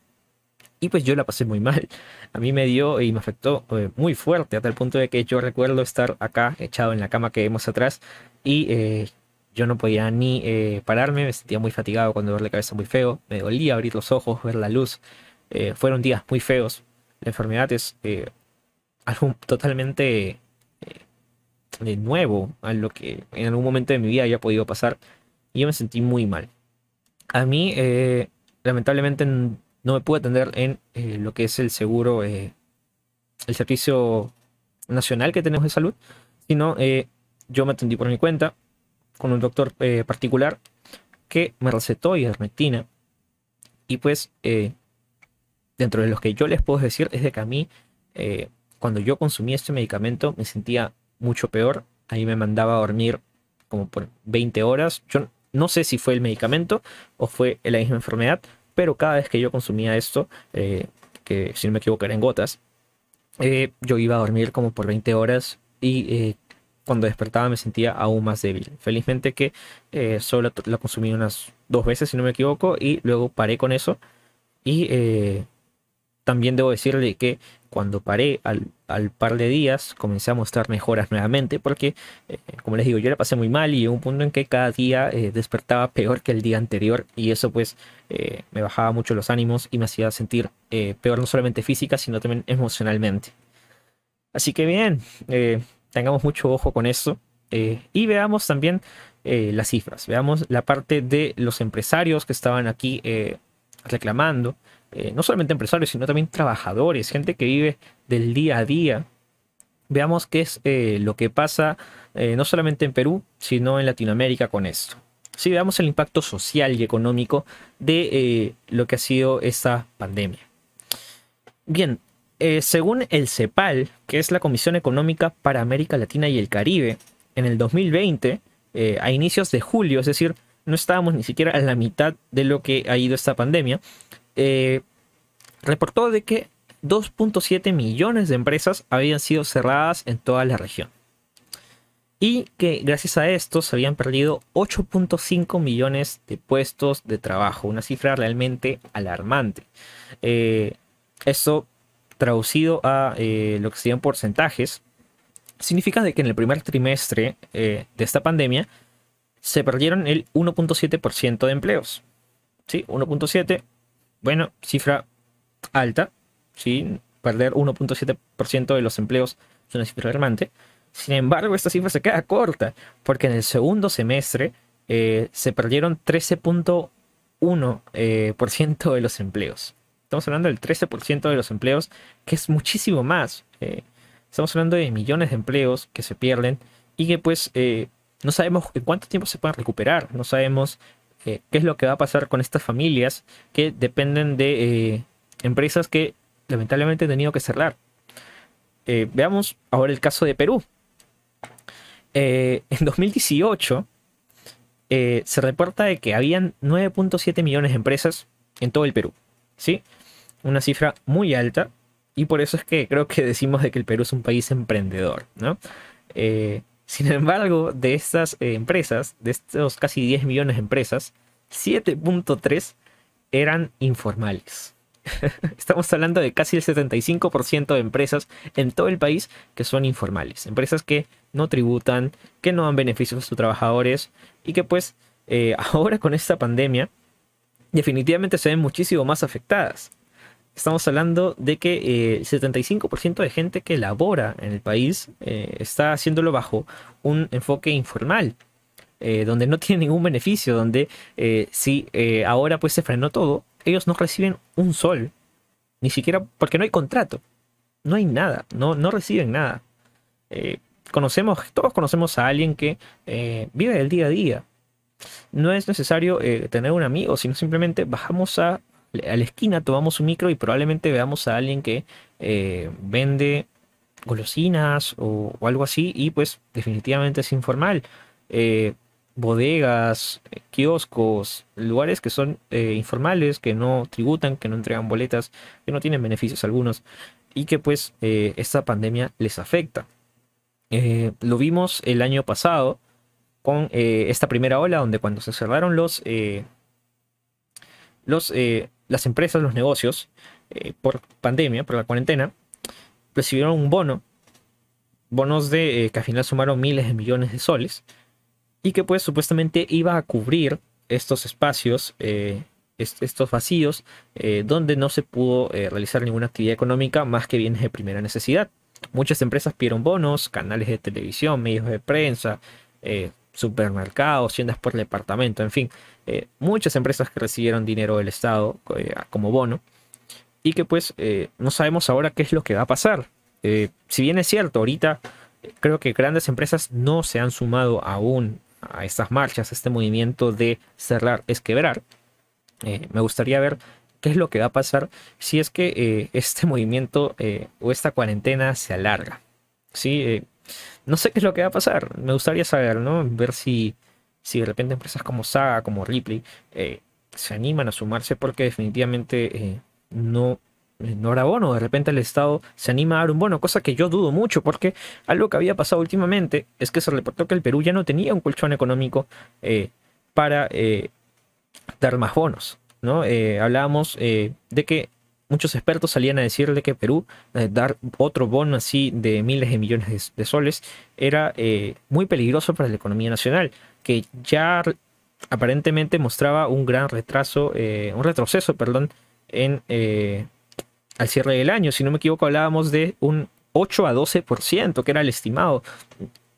y pues yo la pasé muy mal. A mí me dio y me afectó eh, muy fuerte, a tal punto de que yo recuerdo estar acá, echado en la cama que vemos atrás, y eh, yo no podía ni pararme, me sentía muy fatigado cuando ver la cabeza muy feo, me dolía abrir los ojos, ver la luz. fueron días muy feos. La enfermedad es algo totalmente nuevo a lo que en algún momento de mi vida haya podido pasar. Yo me sentí muy mal. A mí, eh, lamentablemente, no me pude atender en eh, lo que es el seguro, eh, el servicio nacional que tenemos de salud, sino yo me atendí por mi cuenta con un doctor particular que me recetó ivermectina. Y pues, dentro de los que yo les puedo decir es de que a mí, cuando yo consumí este medicamento, me sentía mucho peor. Ahí me mandaba a dormir como por 20 horas. Yo no sé si fue el medicamento o fue la misma enfermedad, pero cada vez que yo consumía esto, eh, que si no me equivoco era en gotas, eh, yo iba a dormir como por 20 horas y eh, cuando despertaba me sentía aún más débil. Felizmente que solo la consumí unas dos veces, si no me equivoco, y luego paré con eso. Y también debo decirle que cuando paré al, par de días comencé a mostrar mejoras nuevamente porque, eh, como les digo, yo la pasé muy mal y hubo un punto en que cada día eh, despertaba peor que el día anterior y eso pues eh, me bajaba mucho los ánimos y me hacía sentir peor no solamente física sino también emocionalmente. Así que bien, tengamos mucho ojo con eso y veamos también las cifras, veamos la parte de los empresarios que estaban aquí reclamando eh, no solamente empresarios, sino también trabajadores, gente que vive del día a día. Veamos qué es eh, lo que pasa eh, no solamente en Perú, sino en Latinoamérica con esto. Si veamos el impacto social y económico de lo que ha sido esta pandemia. Bien, según el CEPAL, que es la Comisión Económica para América Latina y el Caribe, en el 2020, a inicios de julio, es decir, no estábamos ni siquiera a la mitad de lo que ha ido esta pandemia, eh, reportó de que 2.7 millones de empresas habían sido cerradas en toda la región. Y que gracias a esto se habían perdido 8.5 millones de puestos de trabajo, una cifra realmente alarmante. Eh, esto traducido a eh, lo que serían porcentajes, significa de que en el primer trimestre de esta pandemia se perdieron el 1.7% de empleos. ¿Sí? 1.7 bueno, cifra alta, ¿sí? Perder 1.7% de los empleos es una cifra alarmante. Sin embargo, esta cifra se queda corta, porque en el segundo semestre eh, se perdieron 13.1% eh, de los empleos. Estamos hablando del 13% de los empleos, que es muchísimo más. Eh, estamos hablando de millones de empleos que se pierden y que pues no sabemos en cuánto tiempo se pueden recuperar, no sabemos eh, qué es lo que va a pasar con estas familias que dependen de eh, empresas que lamentablemente han tenido que cerrar. Eh, veamos ahora el caso de Perú. en 2018 se reporta de que habían 9.7 millones de empresas en todo el Perú. ¿sí? Una cifra muy alta y por eso es que creo que decimos de que el Perú es un país emprendedor. ¿no? Sin embargo, de estas eh, empresas, de estos casi 10 millones de empresas, 7.3 eran informales. [laughs] Estamos hablando de casi el 75% de empresas en todo el país que son informales. Empresas que no tributan, que no dan beneficios a sus trabajadores y que pues eh, [laughs] ahora con esta pandemia definitivamente se ven muchísimo más afectadas. Estamos hablando de que eh, el 75% de gente que labora en el país eh, está haciéndolo bajo un enfoque informal, eh, donde no [laughs] tiene ningún beneficio, donde si ahora pues se frenó todo, ellos no reciben un sol, ni siquiera porque no hay contrato, no hay nada, no, no reciben nada. conocemos, todos conocemos a alguien que vive del día a día, no es necesario tener un amigo, sino simplemente bajamos a, a, la esquina, tomamos un micro y probablemente veamos a alguien que eh, vende golosinas o, algo así y pues definitivamente es informal. Eh, bodegas, kioscos, lugares que son eh, informales, que no tributan, que no entregan boletas, que no tienen beneficios algunos y que pues esta pandemia les afecta. Lo vimos el año pasado con esta primera ola donde cuando se cerraron los, eh, los las empresas, los negocios por pandemia, por la cuarentena, recibieron un bono, bonos de que al final sumaron miles de millones de soles y que pues supuestamente iba a cubrir estos espacios, eh, est estos vacíos, eh, donde no se pudo eh, realizar ninguna actividad económica más que bienes de primera necesidad. Muchas empresas pidieron bonos, canales de televisión, medios de prensa, eh, supermercados, tiendas por departamento, en fin, eh, muchas empresas que recibieron dinero del Estado eh, como bono y que pues no sabemos ahora qué es lo que va a pasar. si bien es cierto, ahorita creo que grandes empresas no se han sumado aún a estas marchas, a este movimiento de cerrar es quebrar. Eh, me gustaría ver qué es lo que va a pasar si es que eh, [laughs] este movimiento eh, o esta cuarentena se alarga. ¿sí? no sé qué es lo que va a pasar. Me gustaría saber, ¿no? Ver si, si de repente empresas como Saga, como Ripley, se animan a sumarse porque definitivamente no no era bono, de repente el Estado se anima a dar un bono, cosa que yo dudo mucho, porque algo que había pasado últimamente es que se reportó que el Perú ya no tenía un colchón económico eh, para eh, dar más bonos. ¿no? Eh, hablábamos de que muchos expertos salían a decirle que Perú dar otro bono así de miles de millones de, de soles era muy peligroso para la economía nacional, que ya aparentemente mostraba un gran retraso, un retroceso, perdón, en al cierre del año. Si no me equivoco, hablábamos de un 8 a 12%, que era el estimado.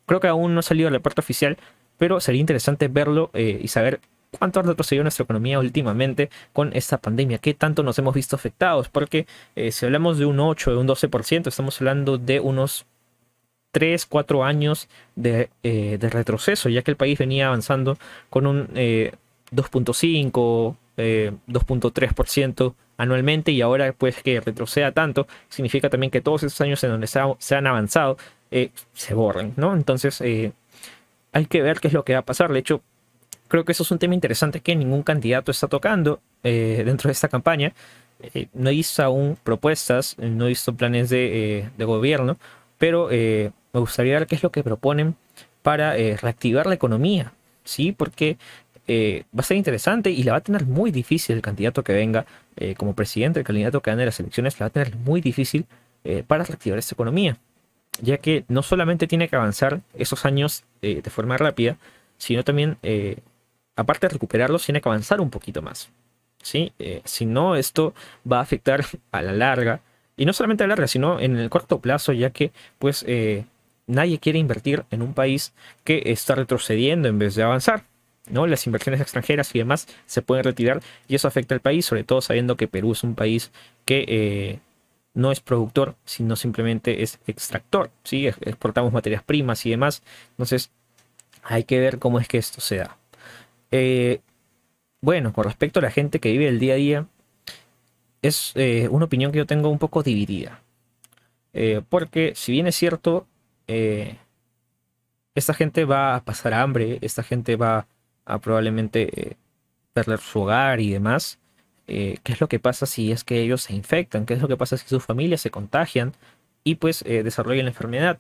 Creo que aún no ha salido el reporte oficial, pero sería interesante verlo eh, y saber cuánto ha retrocedido nuestra economía últimamente con esta pandemia, qué tanto nos hemos visto afectados, porque eh, si hablamos de un 8, de un 12%, estamos hablando de unos 3, 4 años de, eh, de retroceso, ya que el país venía avanzando con un 2.5, 2.3% anualmente y ahora pues que retroceda tanto, significa también que todos esos años en donde se, ha, se han avanzado eh, se borren, ¿no? Entonces eh, hay que ver qué es lo que va a pasar. De hecho, creo que eso es un tema interesante que ningún candidato está tocando eh, dentro de esta campaña. Eh, no visto aún propuestas, no visto planes de, eh, de gobierno, pero me gustaría ver qué es lo que proponen para reactivar la economía, ¿sí? Porque eh, va a ser interesante y la va a tener muy difícil el candidato que venga eh, como presidente, el candidato que gane las elecciones, la va a tener muy difícil eh, para reactivar esta economía, ya que no solamente tiene que avanzar esos años de forma rápida, sino también, aparte de recuperarlos, tiene que avanzar un poquito más. ¿sí? si no, esto va a afectar a la larga, y no solamente a la larga, sino en el corto plazo, ya que pues nadie quiere invertir en un país que está retrocediendo en vez de avanzar. ¿no? Las inversiones extranjeras y demás se pueden retirar y eso afecta al país, sobre todo sabiendo que Perú es un país que eh, no es productor, sino simplemente es extractor, ¿sí? Exportamos materias primas y demás, entonces hay que ver cómo es que esto se da. Eh, bueno, con respecto a la gente que vive el día a día, es eh, una opinión que yo tengo un poco dividida. Porque si bien es cierto, eh, esta gente va a pasar hambre, esta gente va a probablemente eh, perder su hogar y demás. Eh, ¿Qué es lo que pasa si es que ellos se infectan? ¿Qué es lo que pasa si sus familias se contagian y pues desarrollan la enfermedad?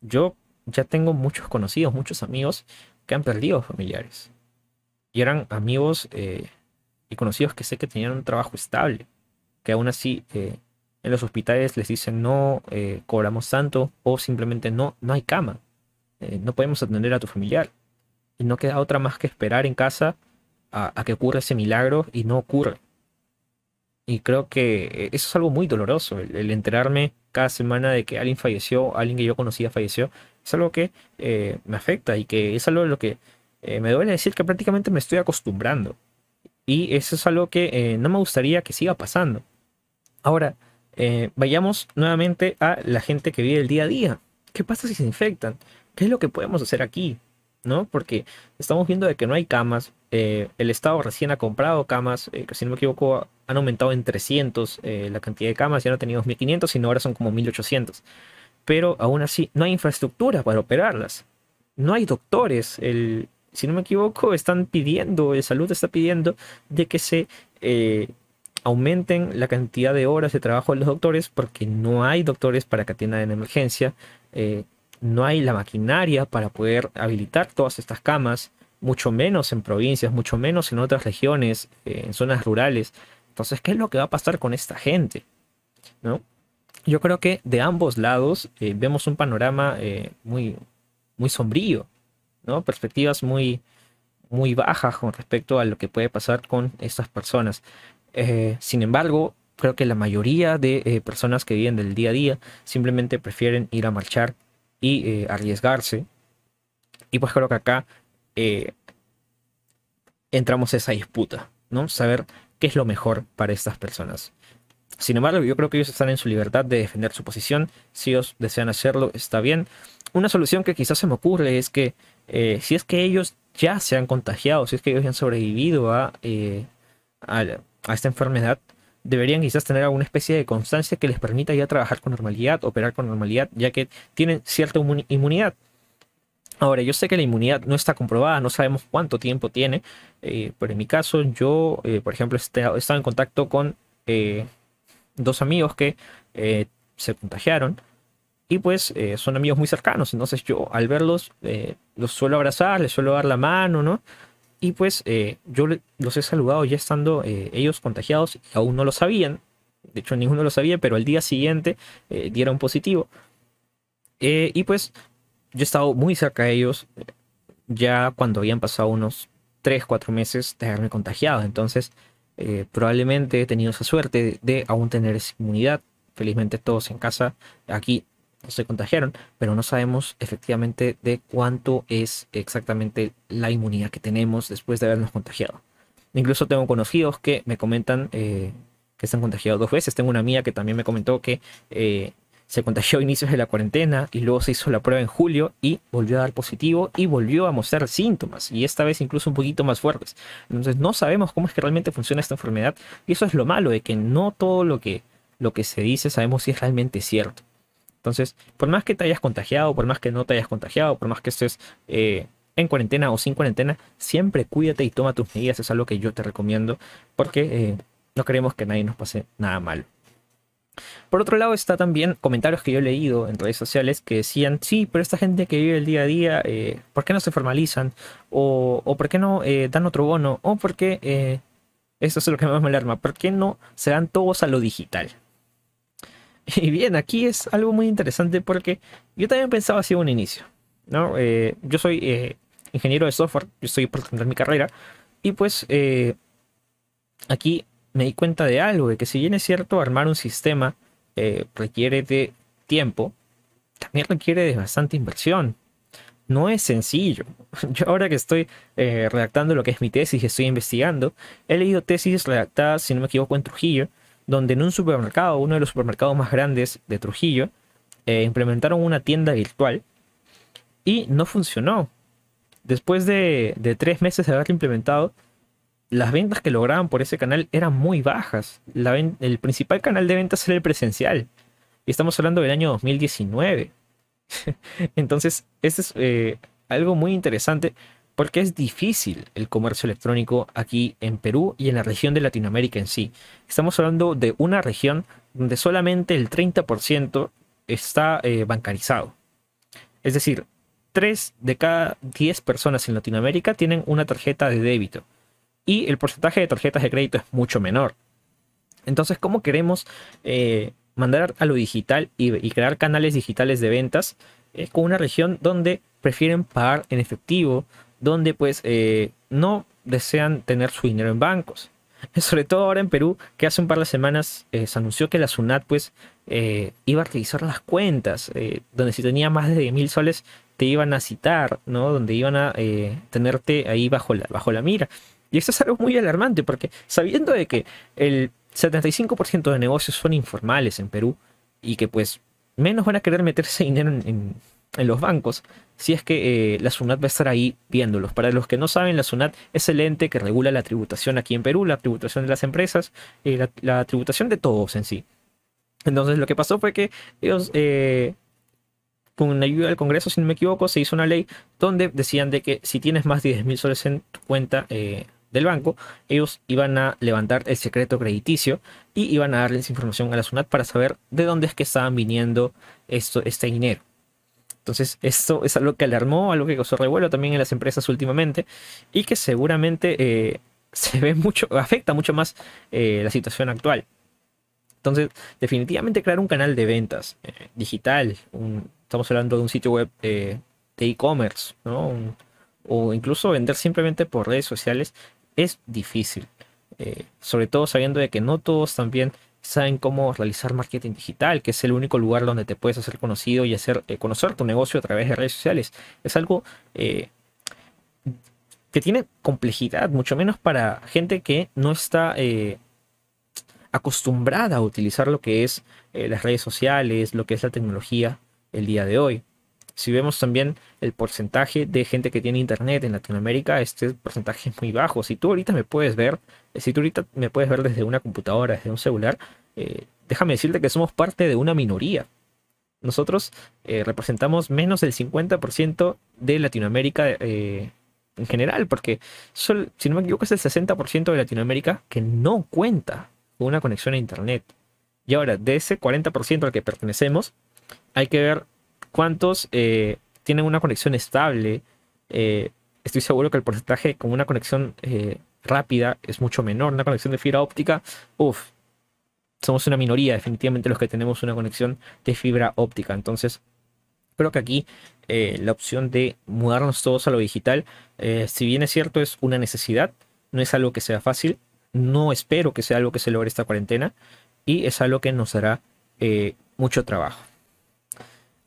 Yo ya tengo muchos conocidos, muchos amigos que han perdido familiares. Y eran amigos y conocidos que sé que tenían un trabajo estable. Que aún así en los hospitales les dicen no eh, cobramos tanto o simplemente no, no hay cama. no podemos atender a tu familiar y no queda otra más que esperar en casa a, a, que ocurra ese milagro y no ocurre. Y creo que eh, eso es algo muy doloroso, el, el enterarme cada semana de que alguien falleció, alguien que yo conocía falleció, es algo que eh, me afecta y que es algo de lo que eh, me duele decir que prácticamente me estoy acostumbrando. Y eso es algo que eh, no me gustaría que siga pasando. Ahora, eh, vayamos nuevamente a la gente que vive el día a día. ¿Qué pasa si se infectan? ¿Qué es lo que podemos hacer aquí? ¿no? Porque estamos viendo de que no hay camas, eh, el Estado recién ha comprado camas, eh, si no me equivoco han aumentado en 300 eh, la cantidad de camas, ya no teníamos 1500, sino ahora son como 1800. Pero aún así no hay infraestructura para operarlas, no hay doctores, el, si no me equivoco están pidiendo, el salud está pidiendo de que se aumenten la cantidad de horas de trabajo de los doctores porque no hay doctores para que atiendan en emergencia no hay la maquinaria para poder habilitar todas estas camas, mucho menos en provincias, mucho menos en otras regiones, eh, en zonas rurales. Entonces, ¿qué es lo que va a pasar con esta gente? ¿No? Yo creo que de ambos lados eh, vemos un panorama eh, muy, muy sombrío, ¿no? Perspectivas muy, muy bajas con respecto a lo que puede pasar con estas personas. Sin embargo, creo que la mayoría de personas que viven del día a día simplemente prefieren ir a marchar y eh, arriesgarse. Y pues creo que acá eh, entramos a esa disputa, ¿no? Saber qué es lo mejor para estas personas. Sin embargo, yo creo que ellos están en su libertad de defender su posición. Si ellos desean hacerlo, está bien. Una solución que quizás se me ocurre es que eh, si es que ellos ya se han contagiado, si es que ellos ya han sobrevivido a, a esta enfermedad, deberían quizás tener alguna especie de constancia que les permita ya trabajar con normalidad, operar con normalidad, ya que tienen cierta inmunidad. Ahora, yo sé que la inmunidad no está comprobada, no sabemos cuánto tiempo tiene, eh, pero en mi caso yo, eh, por ejemplo, he estado en contacto con eh, dos amigos que se contagiaron y pues son amigos muy cercanos, entonces yo al verlos los suelo abrazar, les suelo dar la mano, ¿no? Y pues eh, yo los he saludado ya estando eh, ellos contagiados y aún no lo sabían. De hecho, ninguno lo sabía, pero al día siguiente eh, dieron positivo. y pues yo he estado muy cerca de ellos ya cuando habían pasado unos 3, 4 meses de haberme contagiado. Entonces, probablemente he tenido esa suerte de aún tener esa inmunidad. Felizmente todos en casa. Aquí se contagiaron, pero no sabemos efectivamente de cuánto es exactamente la inmunidad que tenemos después de habernos contagiado. Incluso tengo conocidos que me comentan eh, que están contagiados dos veces. Tengo una amiga que también me comentó que eh, se contagió a inicios de la cuarentena y luego se hizo la prueba en julio y volvió a dar positivo y volvió a mostrar síntomas y esta vez incluso un poquito más fuertes. Entonces no sabemos cómo es que realmente funciona esta enfermedad y eso es lo malo de que no todo lo que, lo que se dice sabemos si es realmente cierto. Entonces, por más que te hayas contagiado, por más que no te hayas contagiado, por más que estés eh, en cuarentena o sin cuarentena, siempre cuídate y toma tus medidas. Es algo que yo te recomiendo porque eh, no queremos que nadie nos pase nada mal. Por otro lado está también comentarios que yo he leído en redes sociales que decían, sí, pero esta gente que vive el día a día, eh, ¿por qué no se formalizan? O, ¿por qué no dan otro bono? O ¿por qué, esto es lo que más me alarma, ¿por qué no se dan todos a lo digital? [laughs] Y bien, aquí es algo muy interesante porque yo también pensaba así un inicio. ¿no? Eh, yo soy eh, ingeniero de software, yo estoy por terminar mi carrera. Y pues eh, aquí me di cuenta de algo, de que si bien es cierto armar un sistema requiere de tiempo, también requiere de bastante inversión. No es sencillo. [laughs] Yo ahora que estoy redactando lo que es mi tesis estoy investigando, he leído tesis redactadas, si no me equivoco, en Trujillo, donde en un supermercado, uno de los supermercados más grandes de Trujillo, eh, implementaron una tienda virtual y no funcionó. Después de, tres meses de haberlo implementado, las ventas que lograban por ese canal eran muy bajas. el principal canal de ventas era el presencial. Y estamos hablando del año 2019. [laughs] Entonces, este es eh, algo muy interesante porque es difícil el comercio electrónico aquí en Perú y en la región de Latinoamérica en sí. Estamos hablando de una región donde solamente el 30% está eh, bancarizado. Es decir, 3 de cada 10 personas en Latinoamérica tienen una tarjeta de débito y el porcentaje de tarjetas de crédito es mucho menor. Entonces, ¿cómo queremos eh, mandar a lo digital y, crear canales digitales de ventas eh, con una región donde prefieren pagar en efectivo, donde pues eh, no desean tener su dinero en bancos. [laughs] Sobre todo ahora en Perú, que hace un par de semanas eh, se anunció que la SUNAT pues eh, iba a revisar las cuentas, donde si tenía más de 10 mil soles te iban a citar, ¿no? Donde iban a tenerte ahí bajo la, bajo la mira. Y esto es algo muy alarmante porque sabiendo de que el 75% de negocios son informales en Perú y que pues menos van a querer meterse dinero en, en los bancos si es que eh, la SUNAT va a estar ahí viéndolos. Para los que no saben, la SUNAT es el ente que regula la tributación aquí en Perú, la tributación de las empresas, la, la, tributación de todos en sí. Entonces lo que pasó fue que ellos, eh, con ayuda del Congreso, si no me equivoco, se hizo una ley donde decían de que si tienes más de 10 mil soles en tu cuenta eh, del banco, ellos iban a levantar el secreto crediticio y iban a darles información a la SUNAT para saber de dónde es que estaban viniendo esto, este dinero. Entonces, esto es algo que alarmó, algo que causó revuelo también en las empresas últimamente y que seguramente eh, [laughs] se ve mucho, afecta mucho más eh, la situación actual. Entonces, definitivamente crear un canal de ventas eh, digital, estamos hablando de un sitio web de e-commerce, o incluso vender simplemente por redes sociales, es difícil. sobre todo sabiendo de que no todos también saben cómo realizar marketing digital, que es el único lugar donde te puedes hacer conocido y hacer eh, conocer tu negocio a través de redes sociales. Es algo eh, que tiene complejidad, mucho menos para gente que no está eh, acostumbrada a utilizar lo que es las redes sociales, lo que es la tecnología el día de hoy. Si vemos también el porcentaje de gente que tiene internet en Latinoamérica, este porcentaje es muy bajo. Si tú ahorita me puedes ver, si tú ahorita me puedes ver desde una computadora, desde un celular, eh, déjame decirte que somos parte de una minoría. Nosotros eh, representamos menos del 50% de Latinoamérica eh, en general, porque si no me equivoco es el 60% de Latinoamérica que no cuenta con una conexión a Internet. Y ahora, de ese 40% al que pertenecemos, hay que ver cuántos eh, tienen una conexión estable. Eh, estoy seguro que el porcentaje con una conexión eh, rápida es mucho menor. Una conexión de fibra óptica, uff, somos una minoría definitivamente los que tenemos una conexión de fibra óptica. Entonces, creo que aquí la opción de mudarnos todos a lo digital, si bien es cierto, es una necesidad, no es algo que sea fácil. No espero que sea algo que se logre esta cuarentena y es algo que nos dará mucho trabajo.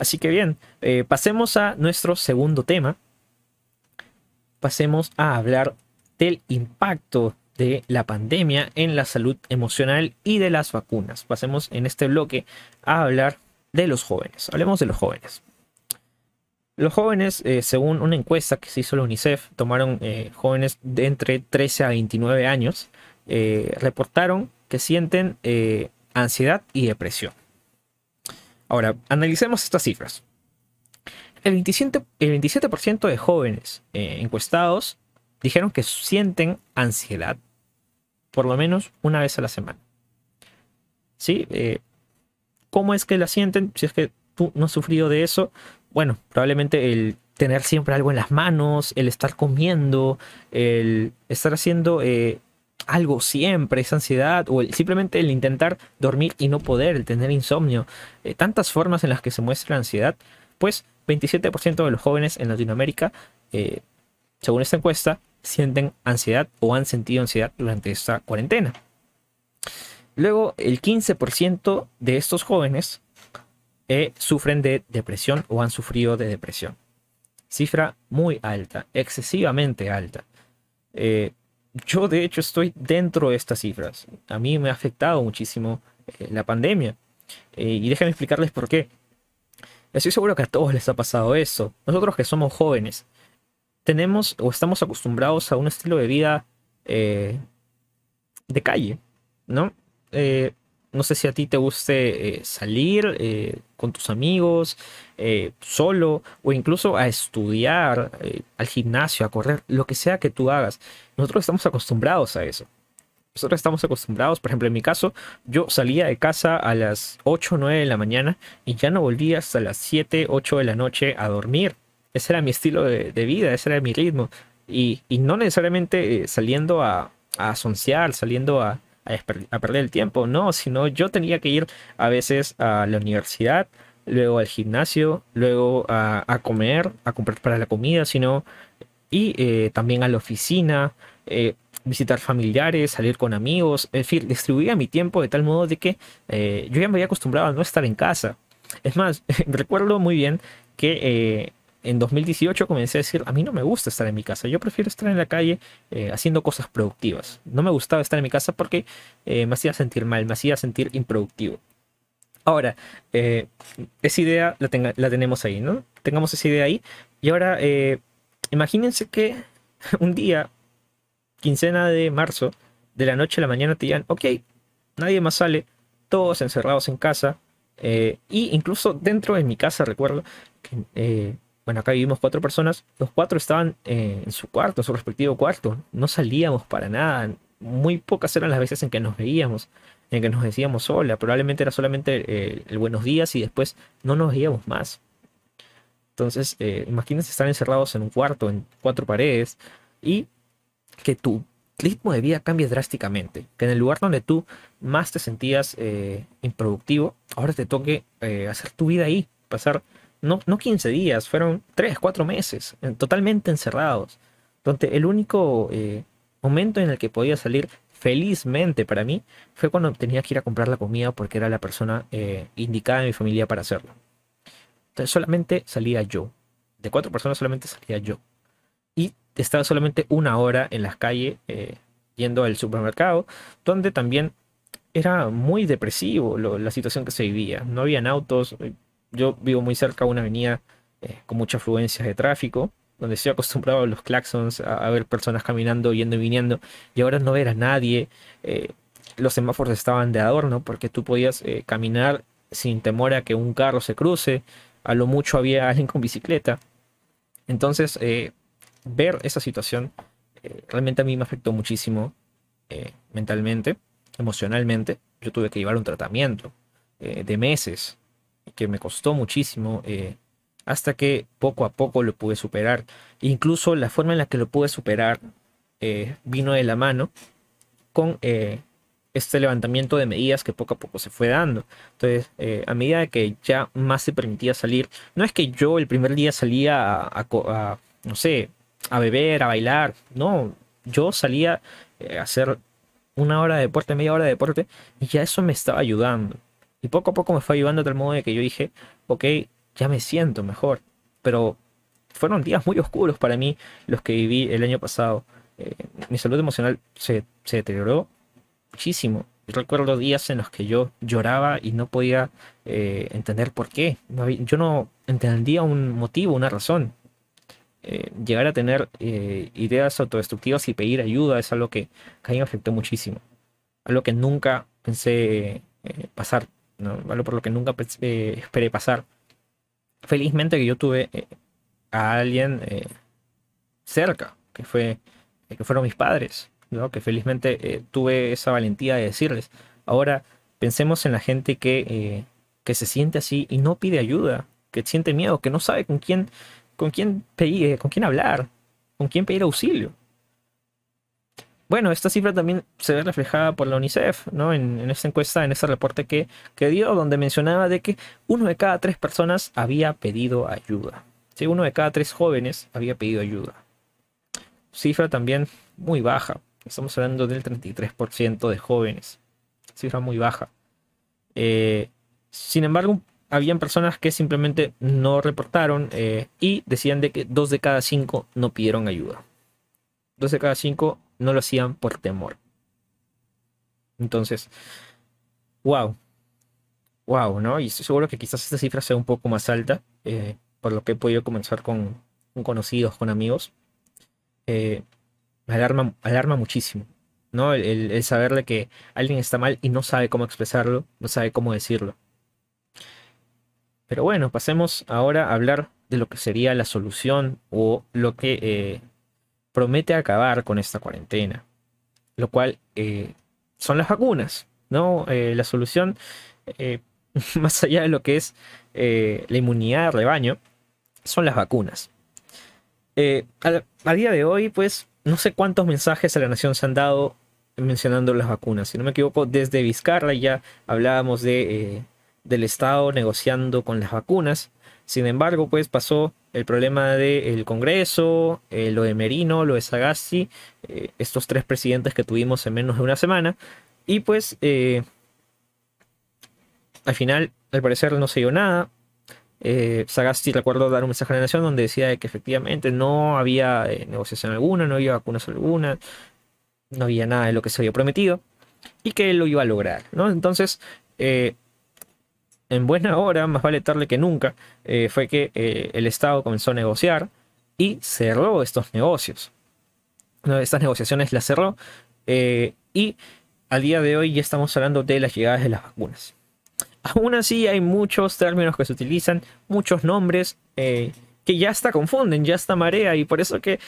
Así que bien, eh, pasemos a nuestro segundo tema. Pasemos a hablar del impacto de la pandemia en la salud emocional y de las vacunas. Pasemos en este bloque a hablar de los jóvenes. Hablemos de los jóvenes. Los jóvenes, eh, según una encuesta que se hizo la UNICEF, tomaron eh, jóvenes de entre 13 a 29 años, reportaron que sienten ansiedad y depresión. Ahora, analicemos estas cifras. El 27%, de jóvenes eh, encuestados dijeron que sienten ansiedad por lo menos una vez a la semana. ¿Sí? Eh, ¿Cómo es que la sienten? Si es que tú no has sufrido de eso, bueno, probablemente el tener siempre algo en las manos, el estar comiendo, el estar haciendo eh, algo siempre, esa ansiedad, o simplemente el intentar dormir y no poder, el tener insomnio, eh, tantas formas en las que se muestra la ansiedad, pues 27% de los jóvenes en Latinoamérica, eh, según esta encuesta, sienten ansiedad o han sentido ansiedad durante esta cuarentena. Luego, el 15% de estos jóvenes eh, sufren de depresión o han sufrido de depresión. Cifra muy alta, excesivamente alta yo de hecho estoy dentro de estas cifras. A mí me ha afectado muchísimo eh, la pandemia. Eh, y déjenme explicarles por qué. Estoy seguro que a todos les ha pasado eso. Nosotros que somos jóvenes, tenemos o estamos acostumbrados a un estilo de vida eh, de calle, ¿no? No sé si a ti te guste salir con tus amigos, solo o incluso a estudiar, al gimnasio, a correr, lo que sea que tú hagas. Nosotros estamos acostumbrados a eso. Nosotros estamos acostumbrados, por ejemplo, en mi caso, yo salía de casa a las 8 o 9 de la mañana y ya no volvía hasta las 7, 8 de la noche a dormir. Ese era mi estilo de, vida, ese era mi ritmo. Y, no necesariamente eh, saliendo a, a sonciar, saliendo a, a, perder el tiempo, no, sino yo tenía que ir a veces a la universidad, luego al gimnasio, luego a, comer, a comprar para la comida, sino y eh, también a la oficina, eh, visitar familiares, salir con amigos, en fin, distribuía mi tiempo de tal modo de que eh, yo ya me había acostumbrado a no estar en casa. Es más, [laughs] recuerdo muy bien que en 2018 comencé a decir, a mí no me gusta estar en mi casa, yo prefiero estar en la calle haciendo cosas productivas. No me gustaba estar en mi casa porque me hacía sentir mal, me hacía sentir improductivo. Ahora, eh, esa idea la, tenemos ahí, ¿no? Tengamos esa idea ahí. Y ahora, eh, imagínense que [laughs] un día, quincena de marzo, de la noche a la mañana te digan, ok, nadie más sale, todos encerrados en casa. Eh, y incluso dentro de mi casa recuerdo que, bueno, acá vivimos cuatro personas, los cuatro estaban en su cuarto, en su respectivo cuarto, no salíamos para nada, muy pocas eran las veces en que nos veíamos en que nos decíamos hola, probablemente era solamente eh, el buenos días y después no nos veíamos más. Entonces, eh, imagínense estar encerrados en un cuarto, en cuatro paredes, y que tu ritmo de vida cambie drásticamente. Que en el lugar donde tú más te sentías eh, improductivo, ahora te toque hacer tu vida ahí, pasar no, no 15 días, fueron 3, 4 meses, totalmente encerrados. Donde el único momento en el que podías salir felizmente para mí, fue cuando tenía que ir a comprar la comida porque era la persona eh, indicada en mi familia para hacerlo. Entonces solamente salía yo. De cuatro personas solamente salía yo. Y estaba solamente una hora en las calles eh, yendo al supermercado, donde también era muy depresivo la situación que se vivía. No habían autos. Yo vivo muy cerca de una avenida eh, con mucha afluencia de tráfico donde estoy acostumbrado a los claxons, a, ver personas caminando, yendo y viniendo, y ahora no ver a nadie. Eh, los semáforos estaban de adorno porque tú podías eh, caminar sin temor a que un carro se cruce, a lo mucho había [laughs] alguien con bicicleta. Entonces, ver esa situación realmente a mí me afectó muchísimo mentalmente, emocionalmente. Yo tuve que llevar un tratamiento de meses que me costó muchísimo hasta que poco a poco lo pude superar. Incluso la forma en la que lo pude superar eh, vino de la mano con eh, este levantamiento de medidas que poco a poco se fue dando. Entonces, eh, a medida que ya más se permitía salir, no es que yo el primer día salía a, no sé, a beber, a bailar, no, yo salía a hacer una hora de deporte, media hora de deporte, y ya eso me estaba ayudando. Y poco a poco me fue ayudando de tal modo de que yo dije, ok, ya me siento mejor. Pero fueron días muy oscuros para mí los que viví el año pasado. Eh, mi salud emocional se, deterioró muchísimo. Recuerdo días en los que yo lloraba y no podía eh, entender por qué. yo no entendía un motivo, una razón. Eh, llegar a tener ideas autodestructivas y pedir ayuda es algo que, a mí me afectó muchísimo. Algo que nunca pensé pasar. Algo por lo que nunca esperé pasar felizmente que yo tuve eh, a alguien eh, cerca, que, fue, eh, que fueron mis padres, ¿no? que felizmente tuve esa valentía de decirles. Ahora pensemos en la gente que, que se siente así y no pide ayuda, que siente miedo, que no sabe con quién, con quién pedir, con quién hablar, con quién pedir auxilio. Bueno, esta cifra también se ve reflejada por la UNICEF, ¿no? En, esta encuesta, en ese reporte que, que, dio, donde mencionaba de que uno de cada tres personas había pedido ayuda. Sí, uno de cada tres jóvenes había pedido ayuda. Cifra también muy baja. Estamos hablando del 33% de jóvenes. Cifra muy baja. Eh, sin embargo, habían personas que simplemente no reportaron eh, y decían de que dos de cada cinco no pidieron ayuda. Dos de cada cinco no lo hacían por temor. Entonces, wow. Wow, ¿no? Y estoy seguro que quizás esta cifra sea un poco más alta, eh, por lo que he podido comenzar con, conocidos, con amigos. Eh, alarma, alarma muchísimo, ¿no? El, el, saberle que alguien está mal y no sabe cómo expresarlo, no sabe cómo decirlo. Pero bueno, pasemos ahora a hablar de lo que sería la solución o lo que eh, promete acabar con esta cuarentena, lo cual eh, son las vacunas, ¿no? Eh, la solución, eh, [laughs] más allá de lo que es la inmunidad de rebaño, son las vacunas. A, día de hoy, pues, no sé cuántos mensajes a la nación se han dado mencionando las vacunas. Si no me equivoco, desde Vizcarra ya hablábamos de, del Estado negociando con las vacunas. Sin embargo, pues pasó el problema del Congreso, eh, lo de Merino, lo de Sagasti, eh, estos tres presidentes que tuvimos en menos de una semana. Y pues eh, al final, al parecer, no se dio nada. Sagasti recuerdo dar un mensaje a la nación donde decía que efectivamente no había negociación alguna, no había vacunas alguna, no había nada de lo que se había prometido y que él lo iba a lograr. ¿no? Entonces, en buena [laughs] hora, más vale tarde que nunca, eh, fue que eh, el Estado comenzó a negociar y cerró estos negocios. Estas negociaciones las cerró y al día de hoy ya estamos hablando de las llegadas de las vacunas. Aún así hay muchos términos que se utilizan, muchos nombres que ya hasta confunden, ya hasta marea y por eso que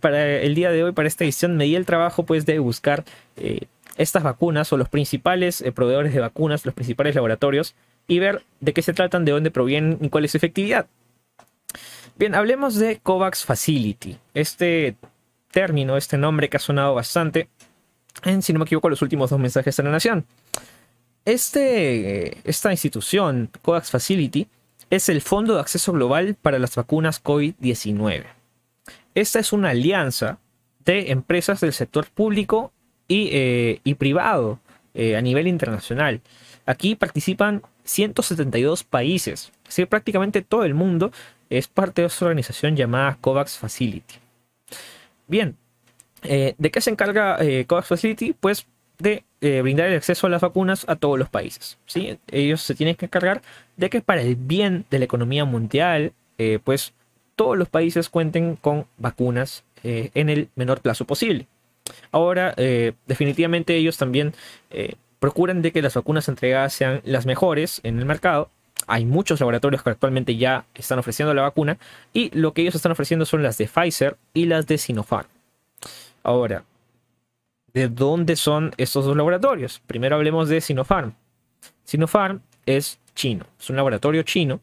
para el día de hoy, para esta edición, me di el trabajo pues de buscar estas vacunas o los principales eh, proveedores de vacunas, los principales laboratorios y ver de qué se tratan, de dónde provienen y cuál es su efectividad. Bien, hablemos de COVAX Facility. Este término, este nombre que ha sonado bastante en, si no me equivoco, los últimos dos mensajes de la nación. Este, esta institución, COVAX Facility, es el Fondo de Acceso Global para las Vacunas COVID-19. Esta es una alianza de empresas del sector público eh, y, privado eh, a nivel internacional. Aquí participan 172 países, es decir, prácticamente todo el mundo es parte de esta organización llamada COVAX Facility. Bien, eh, ¿de qué se encarga COVAX Facility? Pues de brindar el acceso a las vacunas a todos los países. ¿sí? Ellos se tienen que encargar de que para el bien de la economía mundial, pues todos los países cuenten con vacunas en el menor plazo posible. Ahora, eh, definitivamente ellos también eh, procuran de que las vacunas entregadas sean las mejores en el mercado. Hay muchos laboratorios que actualmente ya están ofreciendo la vacuna y lo que ellos están ofreciendo son las de Pfizer y las de Sinopharm. Ahora, ¿de dónde son estos dos laboratorios? Primero hablemos de Sinopharm. Sinopharm es chino, es un laboratorio chino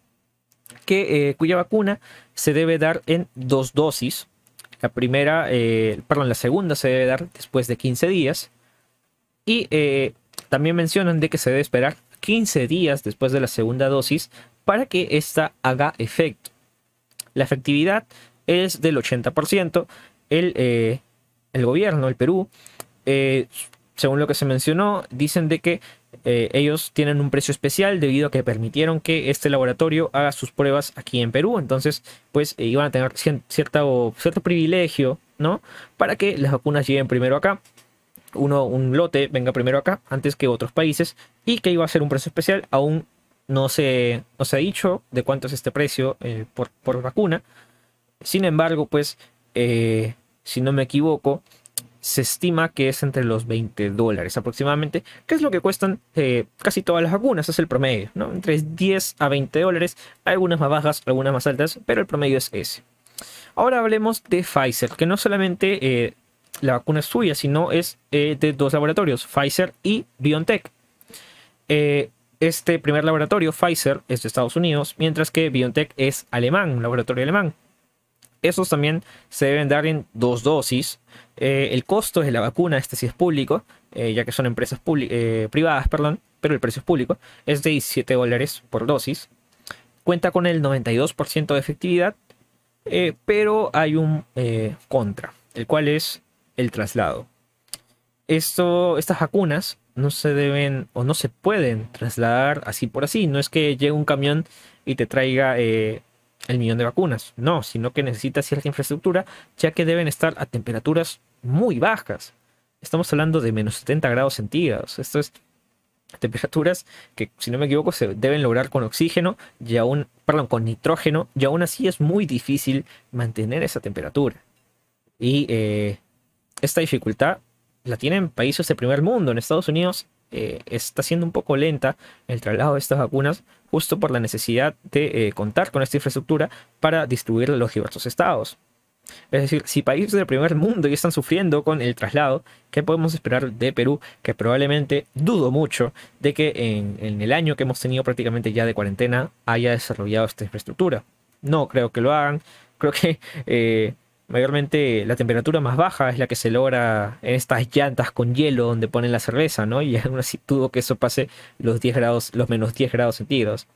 que, eh, cuya vacuna se debe dar en dos dosis la primera, eh, perdón, la segunda se debe dar después de 15 días. Y eh, también mencionan de que se debe esperar 15 días después de la segunda dosis para que ésta haga efecto. La efectividad es del 80%. El, eh, el gobierno, el Perú, según lo que se mencionó, dicen de que eh, ellos tienen un precio especial debido a que permitieron que este laboratorio haga sus pruebas aquí en Perú. Entonces, pues eh, iban a tener cierto privilegio, ¿no? Para que las vacunas lleguen primero acá. Uno, un lote venga primero acá antes que otros países y que iba a ser un precio especial. Aún no se, no se ha dicho de cuánto es este precio eh, por, por, vacuna. Sin embargo, pues, si no me equivoco, se estima que es entre los 20 dólares aproximadamente, que es lo que cuestan eh, casi todas las vacunas, es el promedio, ¿no? Entre 10 a 20 dólares, algunas más bajas, algunas más altas, pero el promedio es ese. Ahora hablemos de Pfizer, que no solamente eh, la vacuna es suya, sino es eh, de dos laboratorios, Pfizer y BioNTech. este primer laboratorio, Pfizer, es de Estados Unidos, mientras que BioNTech es alemán, un laboratorio alemán. Esos también se deben dar en dos dosis. Eh, el costo de la vacuna, este sí es público, eh, ya que son empresas eh, privadas, perdón, pero el precio es público, es de 17 dólares por dosis. Cuenta con el 92% de efectividad, pero hay un contra, el cual es el traslado. Estas vacunas no se deben o no se pueden trasladar así por así. No es que llegue un camión y te traiga el millón de vacunas. No, sino que necesita cierta infraestructura, ya que deben estar a temperaturas muy bajas. Estamos hablando de menos 70 grados centígrados. Esto es temperaturas que, si no me equivoco, se deben lograr con oxígeno y aún, perdón, con nitrógeno, y aún así es muy difícil mantener esa temperatura. Y eh, esta dificultad la tienen países de primer mundo. En Estados Unidos eh, está siendo un poco lenta el traslado de estas vacunas justo por la necesidad de eh, contar con esta infraestructura para distribuirla a los diversos estados. Es decir, si países del primer mundo ya están sufriendo con el traslado, ¿qué podemos esperar de Perú? Que probablemente dudo mucho de que en, el año que hemos tenido prácticamente ya de cuarentena haya desarrollado esta infraestructura. No creo que lo hagan. Creo que [laughs] eh, mayormente la temperatura más baja es la que se logra en estas llantas con hielo donde ponen la cerveza, ¿no? Y [laughs] aún así dudo que eso pase los 10 grados, los menos 10 grados centígrados.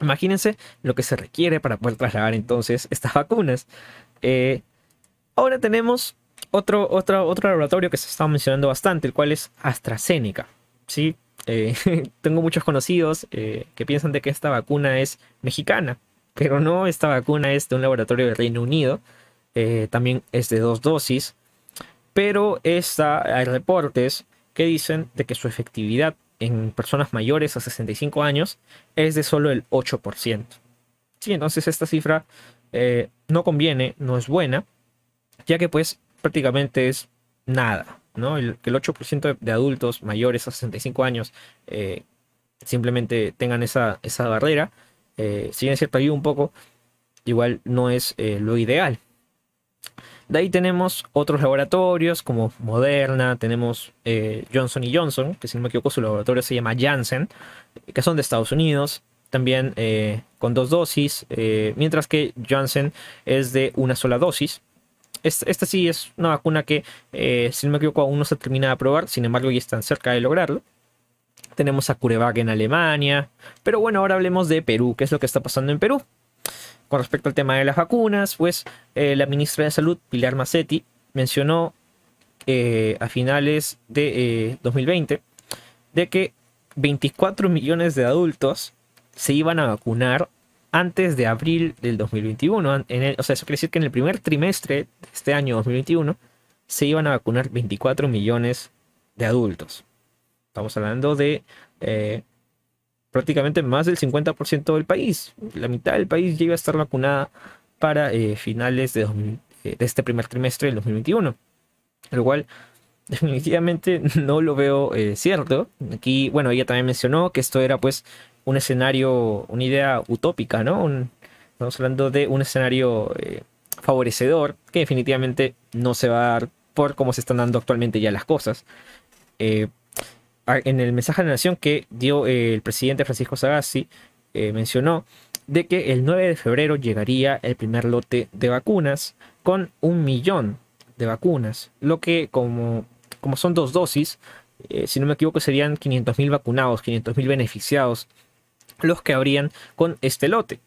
Imagínense lo que se requiere para poder trasladar entonces estas vacunas. Eh, ahora tenemos otro, otro, otro laboratorio que se está mencionando bastante, el cual es AstraZeneca. ¿sí? Eh, [laughs] tengo muchos conocidos eh, que piensan de que esta vacuna es mexicana, pero no, esta vacuna es de un laboratorio del Reino Unido. También es de dos dosis, pero esta, hay reportes que dicen de que su efectividad en personas mayores a 65 años es de solo el 8%. Sí, entonces esta cifra eh, no conviene, no es buena, ya que pues prácticamente es nada, ¿no? El, que el 8% de, adultos mayores a 65 años eh, simplemente tengan esa, esa barrera, eh, si bien es cierto, ayuda un poco, igual no es eh, lo ideal. De ahí tenemos otros laboratorios como Moderna, tenemos Johnson Johnson, que si no me equivoco su laboratorio se llama Janssen, que son de Estados Unidos, también con dos dosis, mientras que Janssen es de una sola dosis esta, sí es una vacuna que, eh, si no me equivoco, aún no se termina de probar, sin embargo ya están cerca de lograrlo. Tenemos a CureVac en Alemania, pero bueno, ahora hablemos de Perú, qué es lo que está pasando en Perú. Con respecto al tema de las vacunas, pues eh, la ministra de Salud, Pilar Macetti, mencionó eh, a finales de 2020 de que 24 millones de adultos se iban a vacunar antes de abril del 2021. En o sea, eso quiere decir que en el primer trimestre de este año 2021 se iban a vacunar 24 millones de adultos. Estamos hablando de eh, prácticamente más del 50% del país. La mitad del país iba a estar vacunada para eh, finales de, eh, de, este primer trimestre del 2021. Lo cual [laughs] definitivamente no lo veo cierto. Aquí, bueno, ella también mencionó que esto era pues un escenario, una idea utópica, ¿no? estamos hablando de un escenario eh, favorecedor que definitivamente no se va a dar por cómo se están dando actualmente ya las cosas. Eh, en el mensaje de la nación que dio eh, el presidente Francisco Sagasti, mencionó de que el 9 de febrero llegaría el primer lote de vacunas con un millón de vacunas, lo que como, como son dos dosis, si no me equivoco serían 500.000 vacunados, 500.000 beneficiados los que habrían con este lote.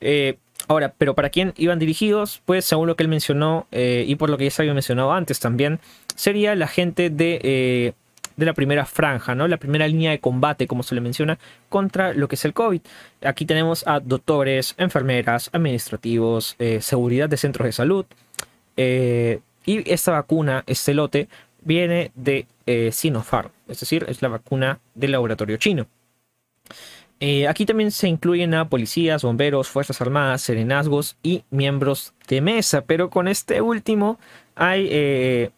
Eh, ahora, pero para quién iban dirigidos, pues según lo que él mencionó eh, y por lo que ya se había mencionado antes también, sería la gente de, eh, de, la primera franja, ¿no? La primera línea de combate, como se le menciona, contra lo que es el COVID. Aquí tenemos a doctores, enfermeras, administrativos, seguridad de centros de salud. y esta vacuna, este lote, viene de Sinopharm, es decir, es la vacuna del laboratorio chino. Eh, aquí también se incluyen a policías, bomberos, fuerzas armadas, serenazgos y miembros de mesa, pero con este último hay eh,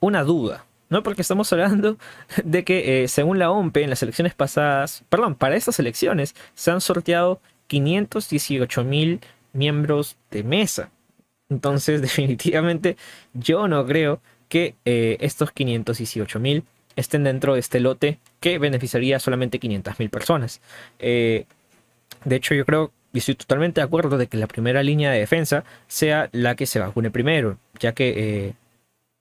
una duda, ¿no? Porque estamos hablando de que eh, según la OMPE en las elecciones pasadas, perdón, para estas elecciones se han sorteado 518 mil miembros de mesa. Entonces [laughs] definitivamente yo no creo que estos 518 mil estén dentro de este lote que beneficiaría solamente 500.000 personas. Eh, de hecho, yo creo y estoy totalmente de acuerdo de que la primera línea de defensa sea la que se vacune primero, ya que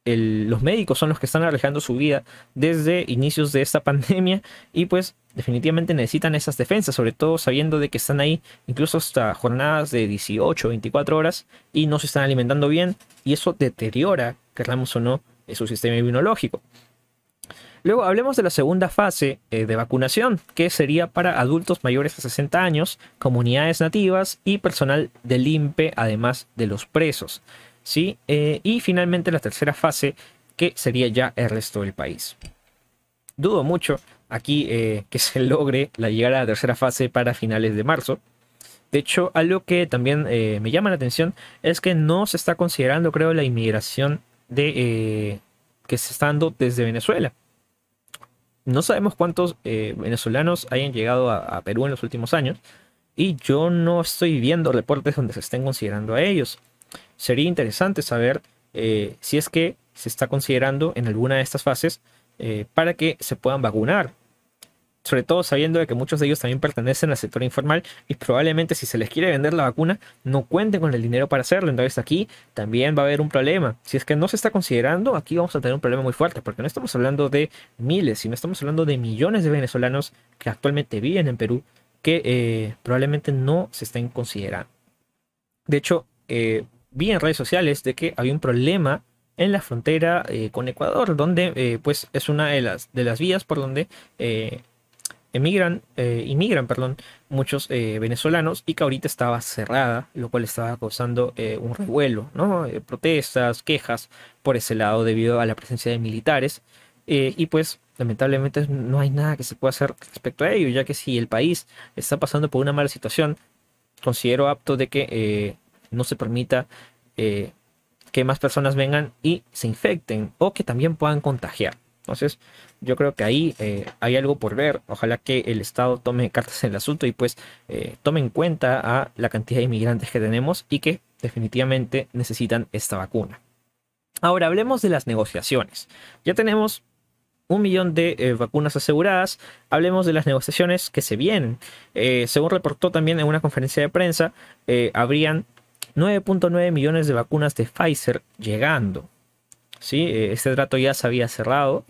los médicos son los que están arriesgando su vida desde inicios de esta [laughs] pandemia y pues definitivamente necesitan esas defensas, sobre todo sabiendo de que están ahí incluso hasta jornadas de 18, 24 horas y no se están alimentando bien y eso deteriora, queramos o no, su sistema inmunológico. Luego hablemos de la segunda fase eh, de vacunación, que sería para adultos mayores de 60 años, comunidades nativas y personal del INPE, además de los presos. ¿Sí? Eh, y finalmente la tercera fase, que sería ya el resto del país. Dudo mucho aquí eh, que se [laughs] logre la llegada a la tercera fase para finales de marzo. De hecho, algo que también me llama la atención es que no se está considerando, creo, la inmigración de, que se está dando desde Venezuela. No sabemos cuántos eh, venezolanos hayan llegado a, Perú en los últimos años y yo no estoy viendo reportes donde se estén considerando a ellos. Sería interesante saber eh, si es que se está considerando en alguna de estas fases eh, para que se puedan vacunar sobre todo sabiendo de que muchos de ellos también pertenecen al sector informal y probablemente si se les quiere vender la vacuna no cuenten con el dinero para hacerlo. Entonces aquí también va a haber un problema. Si es que no se está considerando, aquí vamos a tener un problema muy fuerte porque no estamos hablando de miles, sino estamos hablando de millones de venezolanos que actualmente viven en Perú que eh, probablemente no se estén considerando. De hecho, vi en redes sociales de que había un problema en la frontera eh, con Ecuador, donde pues es una de las, de las vías por donde emigran, eh, inmigran perdón, muchos eh, venezolanos y que ahorita estaba cerrada, lo cual estaba causando eh, un revuelo, ¿no? protestas, quejas por ese lado debido a la presencia de militares. y pues lamentablemente no hay nada que se pueda hacer respecto a ello, ya que si el país está pasando por una mala situación, considero apto de que eh, no se permita eh, que más personas vengan y se infecten o que también puedan contagiar. Entonces, yo creo que ahí eh, hay algo por ver. Ojalá que el Estado tome cartas en el asunto y pues tome en cuenta a la cantidad de inmigrantes que tenemos y que definitivamente necesitan esta vacuna. Ahora hablemos de las negociaciones. Ya tenemos un millón de eh, vacunas aseguradas. Hablemos de las negociaciones que se vienen. Eh, según reportó también en una conferencia de prensa, eh, habrían 9.9 millones de vacunas de Pfizer llegando. ¿Sí? este trato ya se había cerrado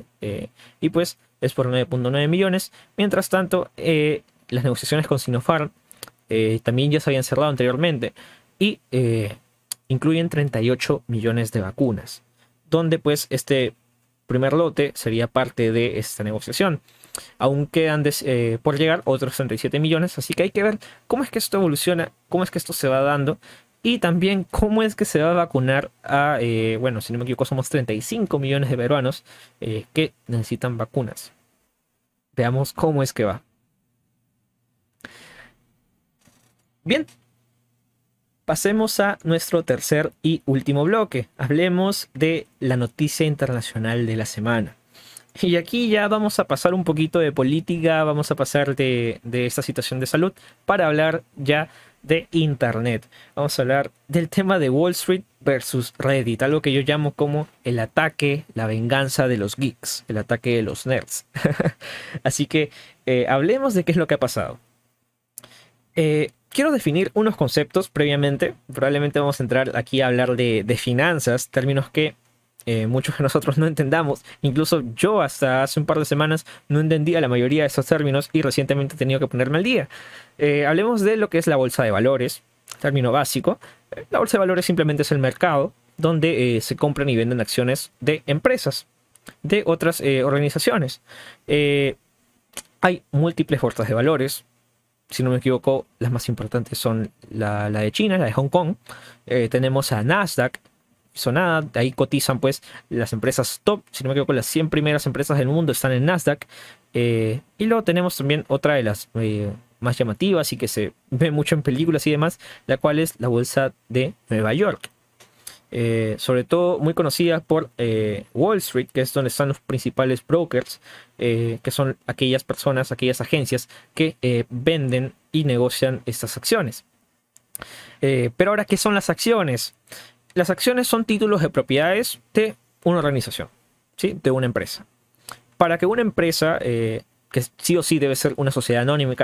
y pues es por 9.9 millones. Mientras tanto, las negociaciones con Sinopharm también ya se habían cerrado anteriormente y incluyen 38 millones de vacunas, donde pues este primer lote sería parte de esta negociación. Aún quedan eh, por llegar otros 37 millones, así que hay que ver cómo es que esto evoluciona, cómo es que esto se va dando y también cómo es que se va a vacunar a, eh, bueno, si no me equivoco, somos 35 millones de peruanos eh, que necesitan vacunas. Veamos cómo es que va. Bien, Pasemos a nuestro tercer y último bloque. Hablemos de la noticia internacional de la semana. Y aquí ya vamos a pasar un poquito de política, vamos a pasar de, esta situación de salud para hablar ya de Internet. Vamos a hablar del tema de Wall Street versus Reddit, algo que yo llamo como el ataque, la venganza de los geeks, el ataque de los nerds. [laughs] Así que eh, hablemos de qué es lo que ha pasado. Eh, quiero definir unos conceptos previamente. Probablemente vamos a entrar aquí a hablar de, finanzas, términos que eh, muchos de nosotros no entendamos. Incluso yo hasta hace un par de semanas no entendía la mayoría de esos términos y recientemente he tenido que ponerme al día. Eh, hablemos de lo que es la bolsa de valores, término básico. La bolsa de valores simplemente es el mercado donde se compran y venden acciones de empresas, de otras organizaciones. hay múltiples bolsas de valores, si no me equivoco, las más importantes son la, de China, la de Hong Kong. Eh, tenemos a Nasdaq, sonada, ahí cotizan pues las empresas top, si no me equivoco, las 100 primeras empresas del mundo están en Nasdaq. Eh, y luego tenemos también otra de las eh, más llamativas y que se [laughs] ve mucho en películas y demás, la cual es la bolsa de Nueva York. Eh, sobre todo muy conocida por Wall Street, que es donde están los principales brokers, que son aquellas personas, aquellas agencias que venden y negocian estas acciones. pero ahora, ¿qué son las acciones? Las acciones son títulos de propiedades de una organización, ¿sí? de una empresa. Para que una empresa que sí o sí debe ser una sociedad anónima,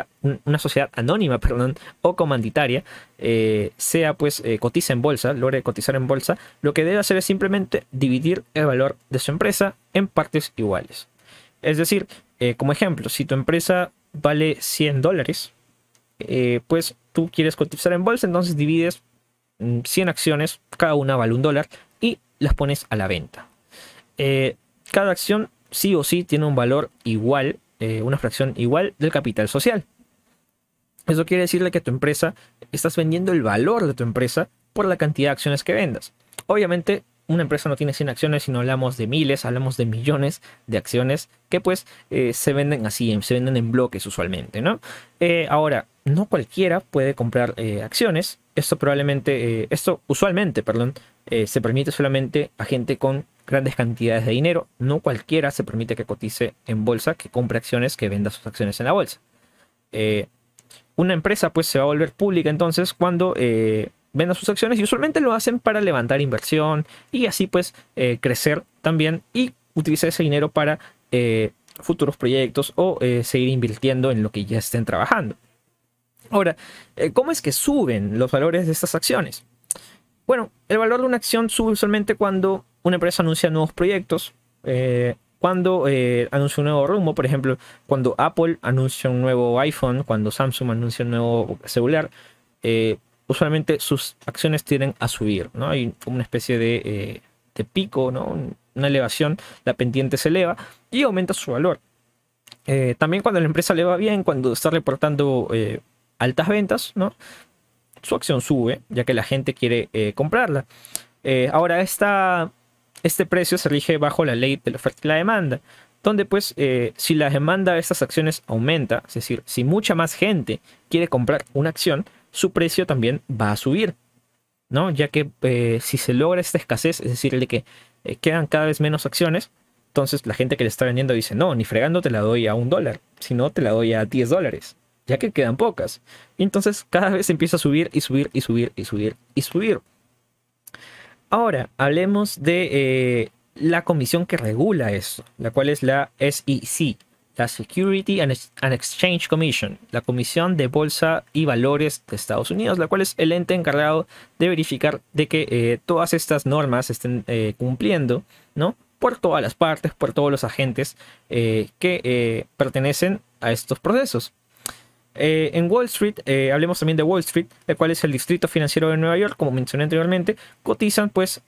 una sociedad anónima, [laughs] perdón, o comanditaria, eh, sea pues eh, cotiza en bolsa, logre cotizar en bolsa, lo que debe hacer es simplemente dividir el valor de su empresa en partes iguales. Es decir, eh, como ejemplo, si tu empresa vale 100 dólares, pues tú quieres cotizar en bolsa, entonces divides 100 acciones, cada una vale un dólar, y las pones a la venta. cada acción sí o sí tiene un valor igual eh, una fracción igual del capital social. Eso quiere decirle que tu empresa estás vendiendo el valor de tu empresa por la cantidad de acciones que vendas. Obviamente, una empresa no tiene 100 acciones, sino hablamos de miles, hablamos de millones de acciones que pues eh, se venden así, se venden en bloques usualmente, ¿no? Eh, ahora, no cualquiera puede comprar acciones. Esto probablemente, esto usualmente, perdón, se permite solamente a gente con grandes cantidades de dinero. No cualquiera se permite que cotice en bolsa, que compre acciones, que venda sus acciones en la bolsa. Eh, una empresa pues se va a volver pública entonces cuando eh, venda sus acciones y usualmente lo hacen para levantar inversión y así pues eh, crecer también y utilizar ese dinero para futuros proyectos o seguir invirtiendo en lo que ya estén trabajando. Ahora, ¿cómo es que suben los valores de estas acciones? Bueno, el valor de una acción sube usualmente cuando una empresa anuncia nuevos proyectos, eh, cuando eh, anuncia un nuevo rumbo, por ejemplo, cuando Apple anuncia un nuevo iPhone, cuando Samsung anuncia un nuevo celular, eh, usualmente sus acciones tienden a subir, ¿no? Hay una especie de, pico, ¿no? Una elevación, la pendiente se eleva y aumenta su valor. también cuando la empresa le va bien, cuando está reportando altas ventas, ¿no? Su acción sube, ya que la gente quiere comprarla. ahora, esta este precio se rige bajo la ley de la oferta y la demanda. donde pues eh, si la demanda de estas acciones aumenta, es decir, si mucha más gente quiere comprar una acción, su precio también va a subir, ¿no? Ya que eh, si se logra esta escasez, es decir, de que eh, quedan cada vez menos acciones, entonces la gente que le está vendiendo dice, no, ni fregando te la doy a un dólar, sino te la doy a 10 dólares, ya que quedan pocas. Y entonces cada vez empieza a subir y subir y subir y subir y subir. Ahora, hablemos de eh, la comisión que regula esto, la cual es la SEC, la Security and Exchange Commission, la Comisión de Bolsa y Valores de Estados Unidos, la cual es el ente encargado de verificar de que eh, todas estas normas estén eh, cumpliendo, ¿no? por todas las partes, por todos los agentes eh, que pertenecen a estos procesos. En Wall Street, hablemos también de Wall Street, el cual es el distrito financiero de Nueva York, como mencioné anteriormente, cotizan pues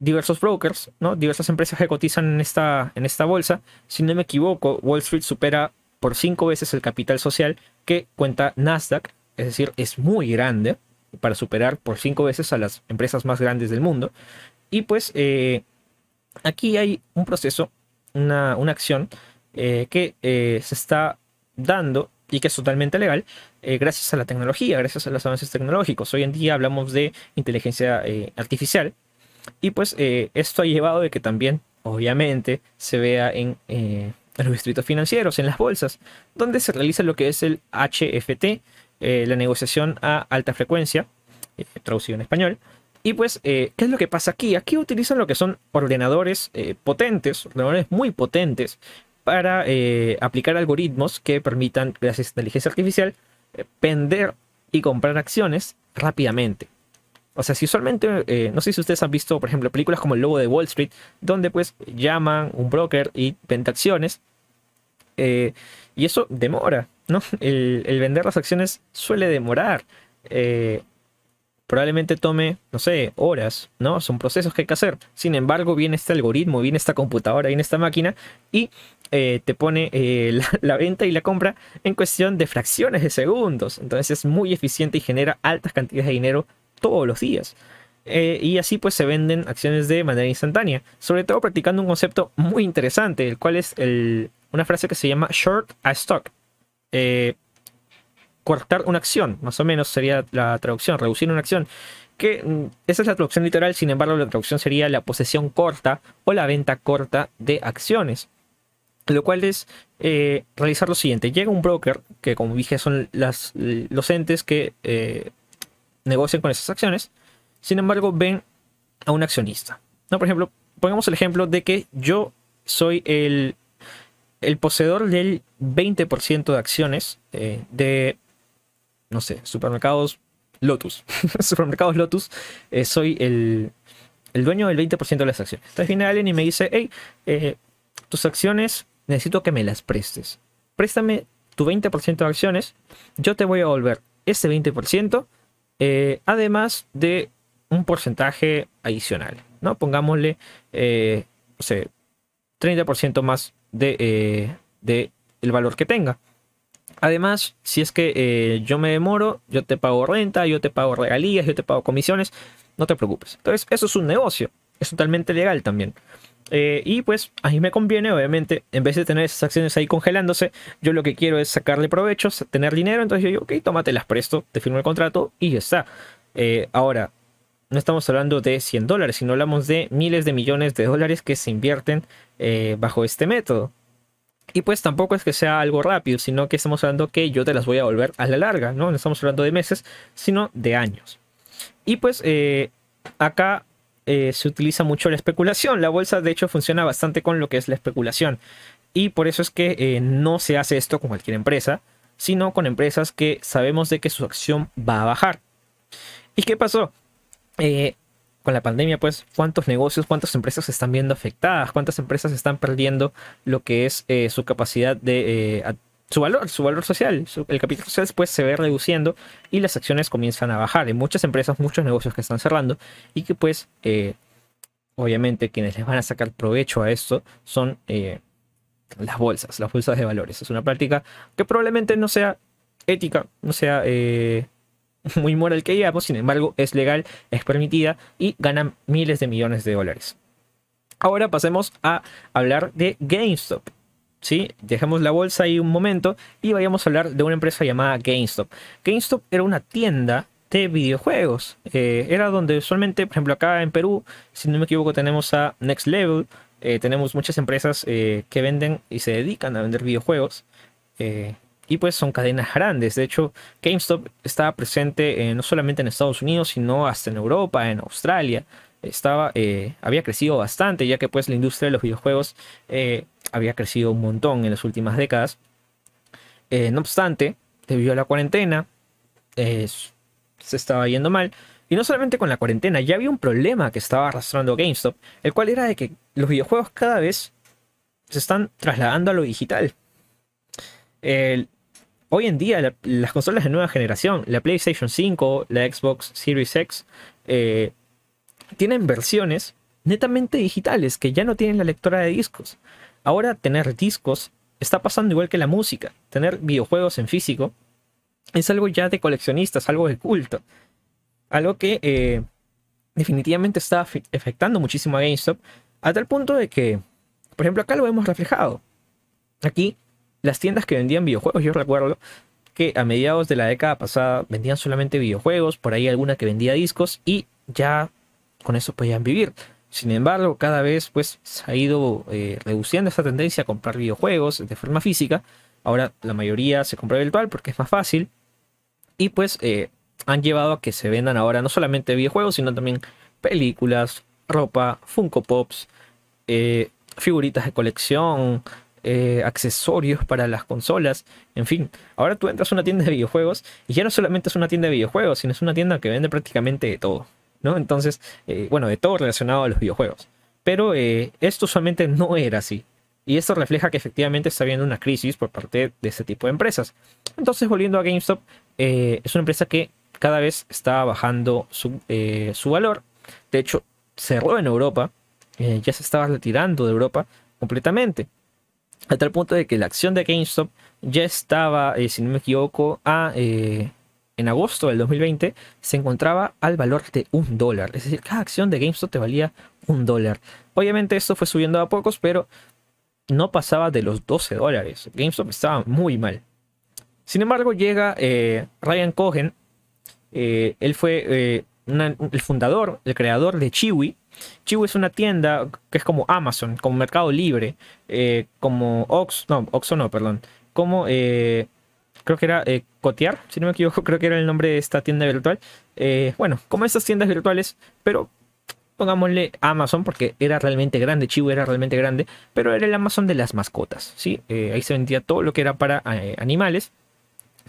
diversos brokers, ¿no? diversas empresas que cotizan en esta, en esta bolsa. Si no me equivoco, Wall Street supera por cinco veces el capital social que cuenta Nasdaq, es decir, es muy grande para superar por cinco veces a las empresas más grandes del mundo. Y pues aquí hay un proceso, una, acción eh, que eh, se está dando y que es totalmente legal eh, gracias a la tecnología, gracias a los avances tecnológicos. Hoy en día hablamos de inteligencia artificial y pues esto ha llevado de que también, obviamente, se vea en, los distritos financieros, en las bolsas, donde se realiza lo que es el HFT, la negociación a alta frecuencia, traducido en español, y pues, eh, ¿qué es lo que pasa aquí? Aquí utilizan lo que son ordenadores eh, potentes, ordenadores muy potentes, para eh, aplicar algoritmos que permitan, gracias a inteligencia artificial, vender y comprar acciones rápidamente. O sea, si usualmente, no sé si ustedes han visto, por ejemplo, películas como El Lobo de Wall Street, donde pues llaman un broker y vende acciones. y eso demora, ¿no? El, vender las acciones suele demorar probablemente tome, no sé, horas, ¿no? Son procesos que hay que hacer. Sin embargo, viene este algoritmo, viene esta computadora, viene esta máquina y eh, te pone eh, [laughs] la, venta y la compra en cuestión de fracciones de segundos. Entonces es muy eficiente y genera altas cantidades de dinero todos los días. Eh, y así pues se venden acciones de manera instantánea. Sobre todo practicando un concepto muy interesante, el cual es una frase que se llama short a stock cortar una acción, más o menos sería la traducción, reducir una acción. Que mm, esa es la traducción literal, sin embargo, la traducción sería la posesión corta o la venta corta de acciones. Lo cual es eh, realizar lo siguiente: llega un broker, que como dije son los entes que eh, negocian con esas acciones, sin embargo, ven a un accionista. ¿no? Por ejemplo, pongamos el ejemplo de que yo soy el, el poseedor del 20% de acciones eh, de no sé, supermercados Lotus. [laughs] supermercados Lotus, eh, soy el, dueño del 20% de las acciones. Entonces viene alguien y me dice, hey, eh, tus acciones necesito que me las prestes. Préstame tu 20% de acciones, yo te voy a devolver ese 20%, eh, además de un porcentaje adicional, ¿no? Pongámosle, no sé, 30% más de, de el valor que tenga. Además, si es que eh, yo me demoro, yo te pago renta, yo te pago regalías, yo te pago comisiones, no te preocupes. Entonces, eso es un negocio, es totalmente legal también. Eh, y pues a mí me conviene, obviamente, en vez de tener esas acciones ahí congelándose, yo lo que quiero es sacarle provecho, tener dinero, entonces yo digo, ok, tómate las presto, te firmo el contrato y ya está. Eh, ahora, no estamos hablando de 100 dólares, sino hablamos de miles de millones de dólares que se invierten bajo este método. Y pues tampoco es que sea algo rápido, sino que estamos hablando que yo te las voy a volver a la larga, ¿no? Estamos hablando de meses, sino de años. Y pues eh, acá eh, se utiliza mucho la especulación. La bolsa de hecho funciona bastante con lo que es la especulación. Y por eso es que eh, no se hace esto con cualquier empresa, sino con empresas que sabemos de que su acción va a bajar. ¿Y qué pasó? con la pandemia, pues, cuántos negocios, cuántas empresas se están viendo afectadas, cuántas empresas están perdiendo lo que es eh, su capacidad de... Eh, su valor, su valor social, el capital social se ve reduciendo y las acciones comienzan a bajar. Hay muchas empresas, muchos negocios que están cerrando y que pues eh, obviamente quienes les van a sacar provecho a esto son las bolsas, las bolsas de valores. Es una práctica que probablemente no sea ética, no sea [laughs] muy moral que digamos, sin embargo es legal, es permitida y ganan miles de millones de dólares. Ahora pasemos a hablar de GameStop. ¿Sí? Dejemos la bolsa ahí un momento y vayamos a hablar de una empresa llamada GameStop. GameStop era una tienda de videojuegos. Eh, era donde usualmente, por ejemplo, acá en Perú, si no me equivoco, tenemos a Next Level. Eh, tenemos muchas empresas eh, que venden y se dedican a vender videojuegos. y pues son cadenas grandes. De hecho, GameStop estaba presente no solamente en Estados Unidos, sino hasta en Europa, en Australia. Estaba, había crecido bastante, ya que pues la industria de los videojuegos había crecido un montón en las últimas décadas. no obstante, debido a la cuarentena, se estaba yendo mal. Y no solamente con la cuarentena, ya había un problema que estaba arrastrando GameStop, el cual era de que los videojuegos cada vez se están trasladando a lo digital. hoy en día las consolas de nueva generación, la PlayStation 5, la Xbox Series X, eh, tienen versiones netamente digitales que ya no tienen la lectora de discos. Ahora tener discos está pasando igual que la música. Tener videojuegos en físico es algo ya de coleccionistas, algo de culto. Algo que eh, definitivamente está afectando muchísimo a GameStop, a tal punto de que, por ejemplo, acá lo hemos reflejado. Aquí, las tiendas que vendían videojuegos, yo recuerdo que a mediados de la década pasada vendían solamente videojuegos, por ahí alguna que vendía discos y ya con eso podían vivir. Sin embargo, cada vez pues se ha ido eh, reduciendo esta tendencia a comprar videojuegos de forma física Ahora la mayoría se compra virtual porque es más fácil. Y pues eh, han llevado a que se vendan ahora no solamente videojuegos, sino también películas, ropa, Funko Pops, eh, figuritas de colección, accesorios para las consolas, en fin. Ahora tú entras a una tienda de videojuegos y ya no solamente es una tienda de videojuegos, sino es una tienda que vende prácticamente de todo, ¿no? Entonces, bueno, de todo relacionado a los videojuegos. Pero esto usualmente no era así. Y esto refleja que efectivamente está habiendo una crisis por parte de este tipo de empresas. Entonces, volviendo a GameStop, eh, es una empresa que cada vez está bajando su, eh, valor. De hecho, cerró en Europa, eh, ya se estaba retirando de Europa completamente. A tal punto de que la acción de GameStop ya estaba, si no me equivoco, a, en agosto del 2020 se encontraba al valor de un dólar. Es decir, cada acción de GameStop te valía un dólar. Obviamente esto fue subiendo a pocos, pero no pasaba de los 12 dólares. GameStop estaba muy mal. Sin embargo, llega eh, Ryan Cohen. Eh, él fue eh, el fundador, el creador de Chiwi. Chiwi es una tienda que es como Amazon, como Mercado Libre, como Ox, no, Oxo no, perdón, como creo que era Cotiar, si no me equivoco, creo que era el nombre de esta tienda virtual. bueno, como estas tiendas virtuales, pero pongámosle Amazon, porque era realmente grande, Chivo era realmente grande, pero era el Amazon de las mascotas, ¿sí? Eh, ahí se vendía todo lo que era para eh, animales.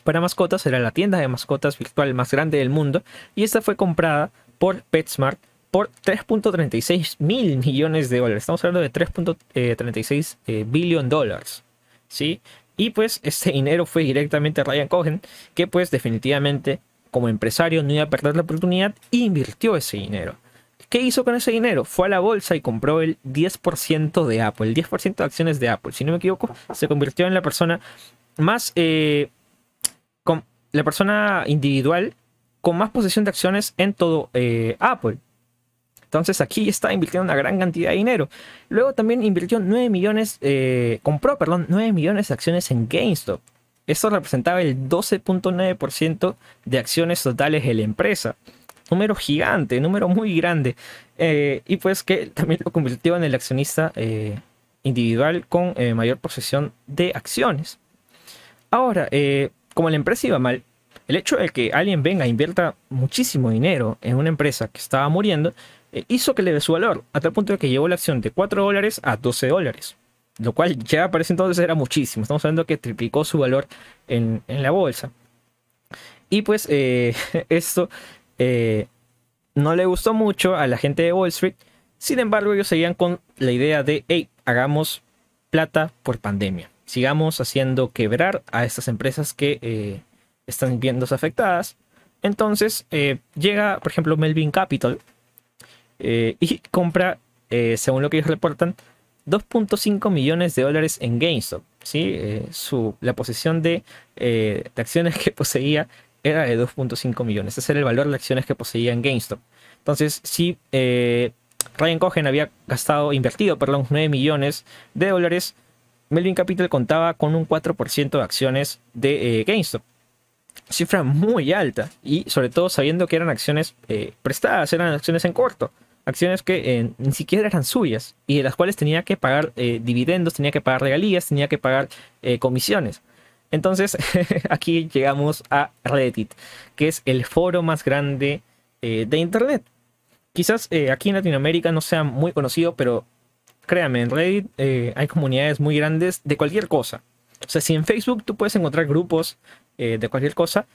Para mascotas era la tienda de mascotas virtual más grande del mundo y esta fue comprada por PetSmart por 3.36 mil millones de dólares. Estamos hablando de 3.36 eh, billion dólares, ¿sí? Y pues este dinero fue directamente a Ryan Cohen, que pues definitivamente como empresario no iba a perder la oportunidad e invirtió ese dinero. ¿Qué hizo con ese dinero? Fue a la bolsa y compró el 10% de Apple, el 10% de acciones de Apple. Si no me equivoco, se convirtió en la persona más, eh, con, la persona individual con más posesión de acciones en todo eh, Apple. Entonces aquí está invirtiendo una gran cantidad de dinero. Luego también invirtió 9 millones, eh, compró, perdón, 9 millones de acciones en GameStop. Esto representaba el 12.9% de acciones totales de la empresa número gigante, número muy grande. Eh, y pues que también lo convirtió en el accionista eh, individual con mayor posesión de acciones. Ahora, como la empresa iba mal, el hecho de que alguien venga e invierta muchísimo dinero en una empresa que estaba muriendo, hizo que le dé su valor, a tal punto de que llevó la acción de 4 dólares a 12 dólares. Lo cual ya para ese entonces era muchísimo. Estamos hablando que triplicó su valor en, en la bolsa. Y pues [laughs] esto eh, no le gustó mucho a la gente de Wall Street. Sin embargo, ellos seguían con la idea de, hey, hagamos plata por pandemia. Sigamos haciendo quebrar a estas empresas que eh, están viéndose afectadas. Entonces eh, llega, por ejemplo, Melvin Capital y compra, según lo que ellos reportan, 2.5 millones de dólares en GameStop. ¿sí? su, la posesión de, de, acciones [laughs] que poseía era de 2.5 millones. Ese era el valor de acciones que poseía en GameStop. Entonces, si eh, Ryan Cohen había gastado, invertido, perdón, 9 millones de dólares, Melvin Capital contaba con un 4% de acciones de GameStop cifra muy alta y sobre todo sabiendo que eran acciones eh, prestadas, eran acciones en corto, acciones que eh, ni siquiera eran suyas y de las cuales tenía que pagar eh, dividendos, tenía que pagar regalías, tenía que pagar comisiones. Entonces [laughs] aquí llegamos a Reddit, que es el foro más grande de Internet. Quizás aquí en Latinoamérica no sea muy conocido, pero créanme, en Reddit hay comunidades muy grandes de cualquier cosa. O sea, si en Facebook tú puedes encontrar grupos eh, de cualquier cosa,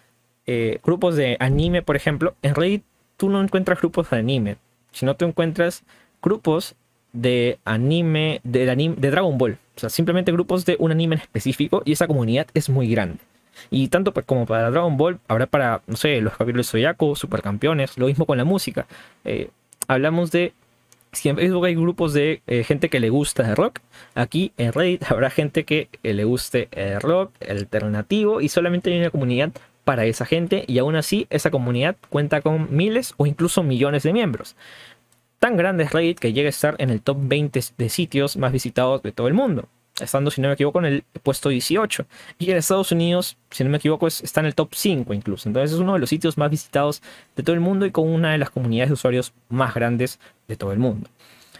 eh, grupos de anime, por ejemplo, en Reddit tú no encuentras grupos de anime, sino tú encuentras grupos de anime, de, anime, de Dragon Ball. O sea, simplemente grupos de un anime en específico y esa comunidad es muy grande. Y tanto como para Dragon Ball, habrá para, no sé, los capítulos Soyaku, Supercampeones, lo mismo con la música. Eh, hablamos de si en Facebook hay grupos de eh, gente que le gusta el rock, aquí en Reddit habrá gente que eh, le guste el rock, alternativo, y solamente hay una comunidad para esa gente, y aún así esa comunidad cuenta con miles o incluso millones de miembros. Tan grande es Reddit que llega a estar en el top 20 de sitios más visitados de todo el mundo estando, si no me equivoco, en el puesto 18. Y en Estados Unidos, si no me equivoco, está en el top 5 incluso. Entonces es uno de los sitios más visitados de todo el mundo y con una de las comunidades de usuarios más grandes de todo el mundo.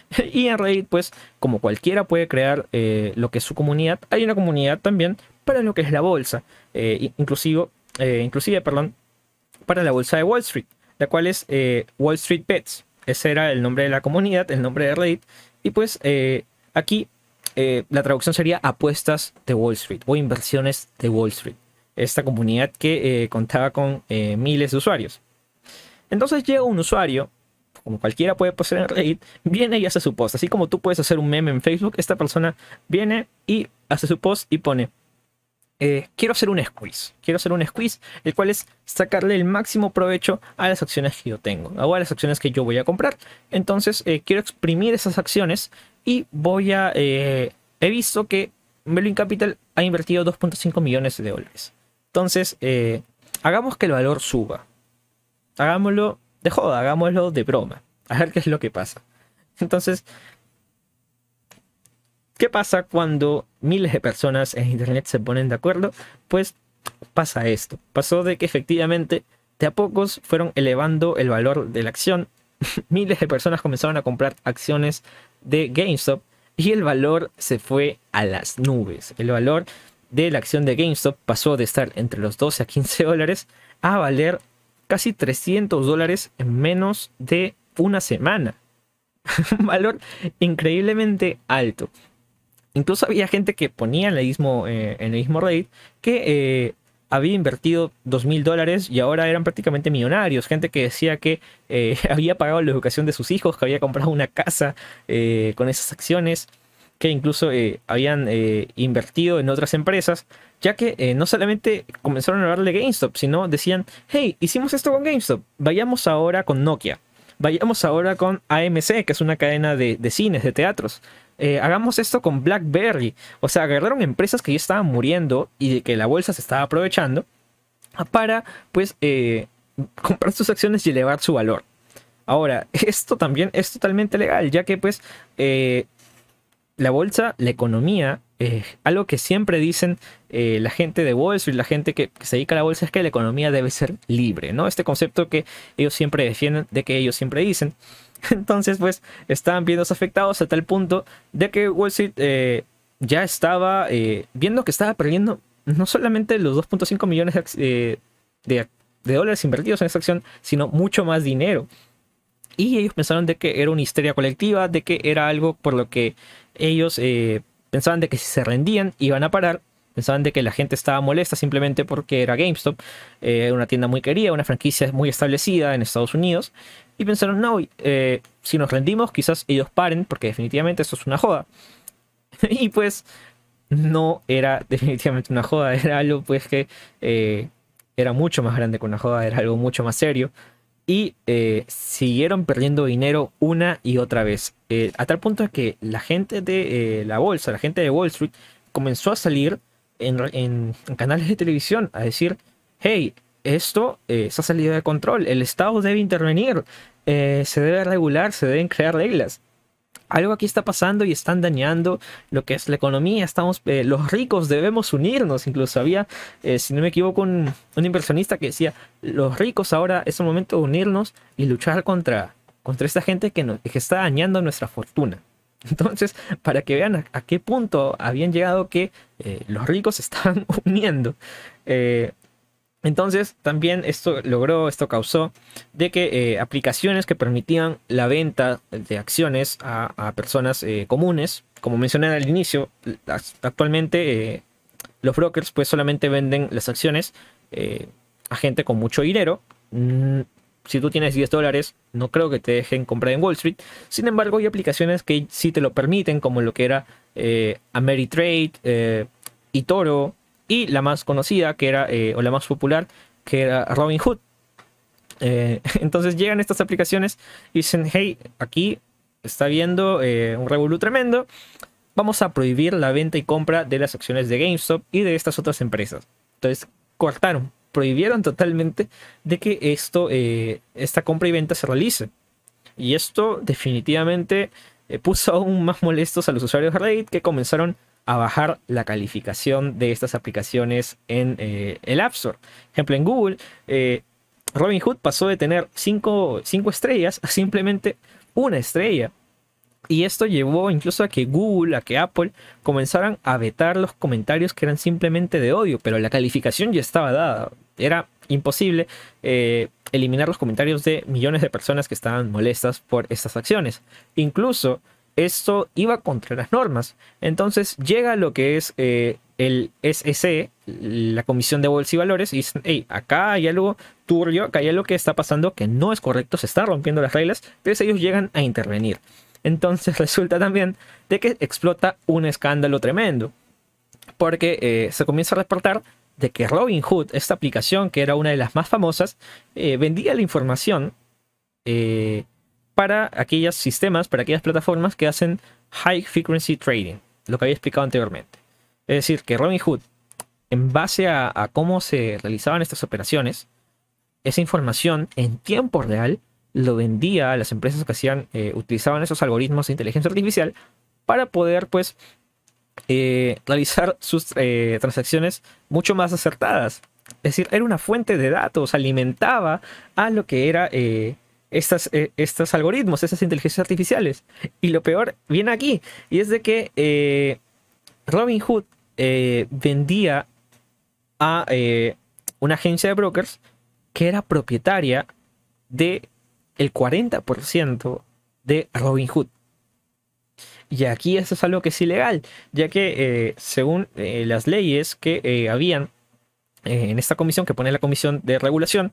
[laughs] Y en Reddit, pues, como cualquiera puede crear eh, lo que es su comunidad, hay una comunidad también para lo que es la bolsa. Eh, inclusive, eh, inclusive, perdón, para la bolsa de Wall Street, la cual es Wall Street Bets. Ese era el nombre de la comunidad, el nombre de Reddit. Y pues aquí eh, la traducción sería apuestas de Wall Street o inversiones de Wall Street. Esta comunidad que eh, contaba con eh, miles de usuarios. Entonces llega un usuario, como cualquiera puede postear en Reddit, viene y hace su post. Así como tú puedes hacer un meme en Facebook, esta persona viene y hace su post y pone, quiero hacer un squeeze. Quiero hacer un squeeze, el cual es sacarle el máximo provecho a las acciones que yo tengo, o a las acciones que yo voy a comprar. Entonces, quiero exprimir esas acciones y voy a... Eh, he visto que Melvin Capital ha invertido 2.5 millones de dólares. Entonces, eh, hagamos que el valor suba. Hagámoslo de joda, hagámoslo de broma. A ver qué es lo que pasa. Entonces, ¿qué pasa cuando miles de personas en Internet se ponen de acuerdo? Pues pasa esto. Pasó de que efectivamente de a pocos fueron elevando el valor de la acción. [laughs] miles de personas comenzaron a comprar acciones de GameStop y el valor se fue a las nubes. El valor de la acción de GameStop pasó de estar entre los 12 a 15 dólares a valer casi 300 dólares en menos de una semana. [laughs] Un valor increíblemente alto. Incluso había gente que ponía en el mismo, eh, el mismo que eh, había invertido dos mil dólares y ahora eran prácticamente millonarios. Gente que decía que eh, [laughs] había pagado la educación de sus hijos, que había comprado una casa eh, con esas acciones, que incluso eh, habían invertido en otras empresas, ya que no solamente comenzaron a hablar de GameStop, sino decían, hey, hicimos esto con GameStop, vayamos ahora con Nokia. Vayamos ahora con AMC, que es una cadena de, de cines, de teatros. Eh, hagamos esto con BlackBerry. O sea, agarraron empresas que ya estaban muriendo y de que la bolsa se estaba aprovechando para, pues, eh, comprar sus acciones y elevar su valor. Ahora, [laughs] esto también es totalmente legal, ya que, pues, eh, la bolsa, la economía, algo que siempre dicen la gente de Wall Street, la gente que, se dedica a la bolsa, es que la economía debe ser libre, ¿no? Este concepto que ellos siempre defienden, de que ellos siempre dicen. [laughs] Entonces, pues, estaban viendo afectados a tal punto de que Wall Street eh, ya estaba eh, viendo que estaba perdiendo no solamente los 2.5 millones eh, de, dólares invertidos en esa acción, sino mucho más dinero. Y ellos pensaron de que era una histeria colectiva, de que era algo por lo que ellos pensaban de que si se rendían iban a parar. Pensaban de que la gente estaba molesta simplemente porque era GameStop, una tienda muy querida, una franquicia muy establecida en Estados Unidos y pensaron, no, eh, si nos rendimos, quizás ellos paren, porque definitivamente esto es una joda. [laughs] y pues no era [laughs] definitivamente una joda, era algo pues que eh, era mucho más grande que una joda, era algo mucho más serio. Y eh, siguieron perdiendo dinero una y otra vez. A tal punto que la gente de la bolsa, la gente de Wall Street, comenzó a salir en, canales de televisión a decir, hey, esto eh, se ha salido de control, el Estado debe intervenir. eh, se debe regular, se deben crear reglas. Algo aquí está pasando y están dañando lo que es la economía. Estamos, eh, los ricos debemos unirnos. Incluso había, eh, si no me equivoco, un, un, inversionista que decía: los ricos ahora es el momento de unirnos y luchar contra, contra esta gente que, nos, está dañando nuestra fortuna. [laughs] Entonces, para que vean a, qué punto habían llegado que eh, los ricos se estaban [laughs] uniendo. Eh, entonces, también esto logró, esto causó de que eh, aplicaciones que permitían la venta de acciones a, personas comunes, como mencioné al inicio, actualmente los brokers pues solamente venden las acciones a gente con mucho dinero. Si tú tienes 10 dólares, no creo que te dejen comprar en Wall Street. Sin embargo, hay aplicaciones que sí te lo permiten, como lo que era eh, Ameritrade, eh, Toro y la más conocida, que era, eh, o la más popular, que era Robinhood. Eh, [laughs] entonces llegan estas aplicaciones y dicen, hey, aquí está viendo un revolú tremendo. Vamos a prohibir la venta y compra de las acciones de GameStop y de estas otras empresas. Entonces cortaron prohibieron totalmente de que esto, eh, esta compra y venta se realice. Y esto definitivamente eh, [laughs] puso aún más molestos a los usuarios de Reddit que comenzaron a bajar la calificación de estas aplicaciones en eh, el App Store. ejemplo, en Google, Robinhood pasó de tener 5 estrellas a simplemente una estrella. Y esto llevó incluso a que Google, a que Apple comenzaran a vetar los comentarios que eran simplemente de odio, pero la calificación ya estaba dada era imposible eh, eliminar los comentarios de millones de personas que estaban molestas por estas acciones. Incluso esto iba contra las normas. Entonces llega lo que es eh, el SEC, la Comisión de Bolsa y Valores, y dicen, hey, acá hay algo turbio, acá hay algo que está pasando que no es correcto, se están rompiendo las reglas, entonces ellos llegan a intervenir. Entonces [laughs] resulta también de que explota un escándalo tremendo, porque eh, se comienza a reportar de que Robinhood, esta aplicación que era una de las más famosas, eh, vendía la información eh, para aquellos sistemas, para aquellas plataformas que hacen high frequency trading, lo que había explicado anteriormente. Es decir, que Robinhood, en base a, cómo se realizaban estas operaciones, esa información en tiempo real lo vendía a las empresas que hacían, eh, utilizaban esos algoritmos de inteligencia artificial para poder pues eh, realizar sus eh, transacciones mucho más acertadas. Es decir, era una fuente de datos, alimentaba a lo que era eh, estas, estos algoritmos, estas inteligencias artificiales. Y lo peor viene aquí, y es de que Robinhood vendía a una agencia de brokers que era propietaria de el 40% de Robinhood. Y aquí eso es algo que es ilegal, ya que eh, según eh, las leyes que eh, habían en esta comisión, que pone la comisión de regulación,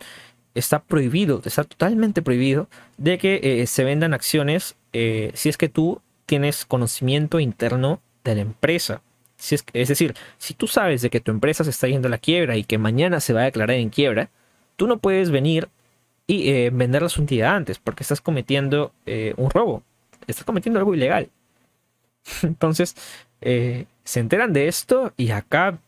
está prohibido, está totalmente prohibido de que se vendan acciones si es que tú tienes conocimiento interno de la empresa. Si es, es, decir, si tú sabes de que tu empresa se está yendo a la quiebra y que mañana se va a declarar en quiebra, tú no puedes venir y venderlas un antes porque estás cometiendo un robo, estás cometiendo algo ilegal. [laughs] Entonces, eh, se enteran de esto y acá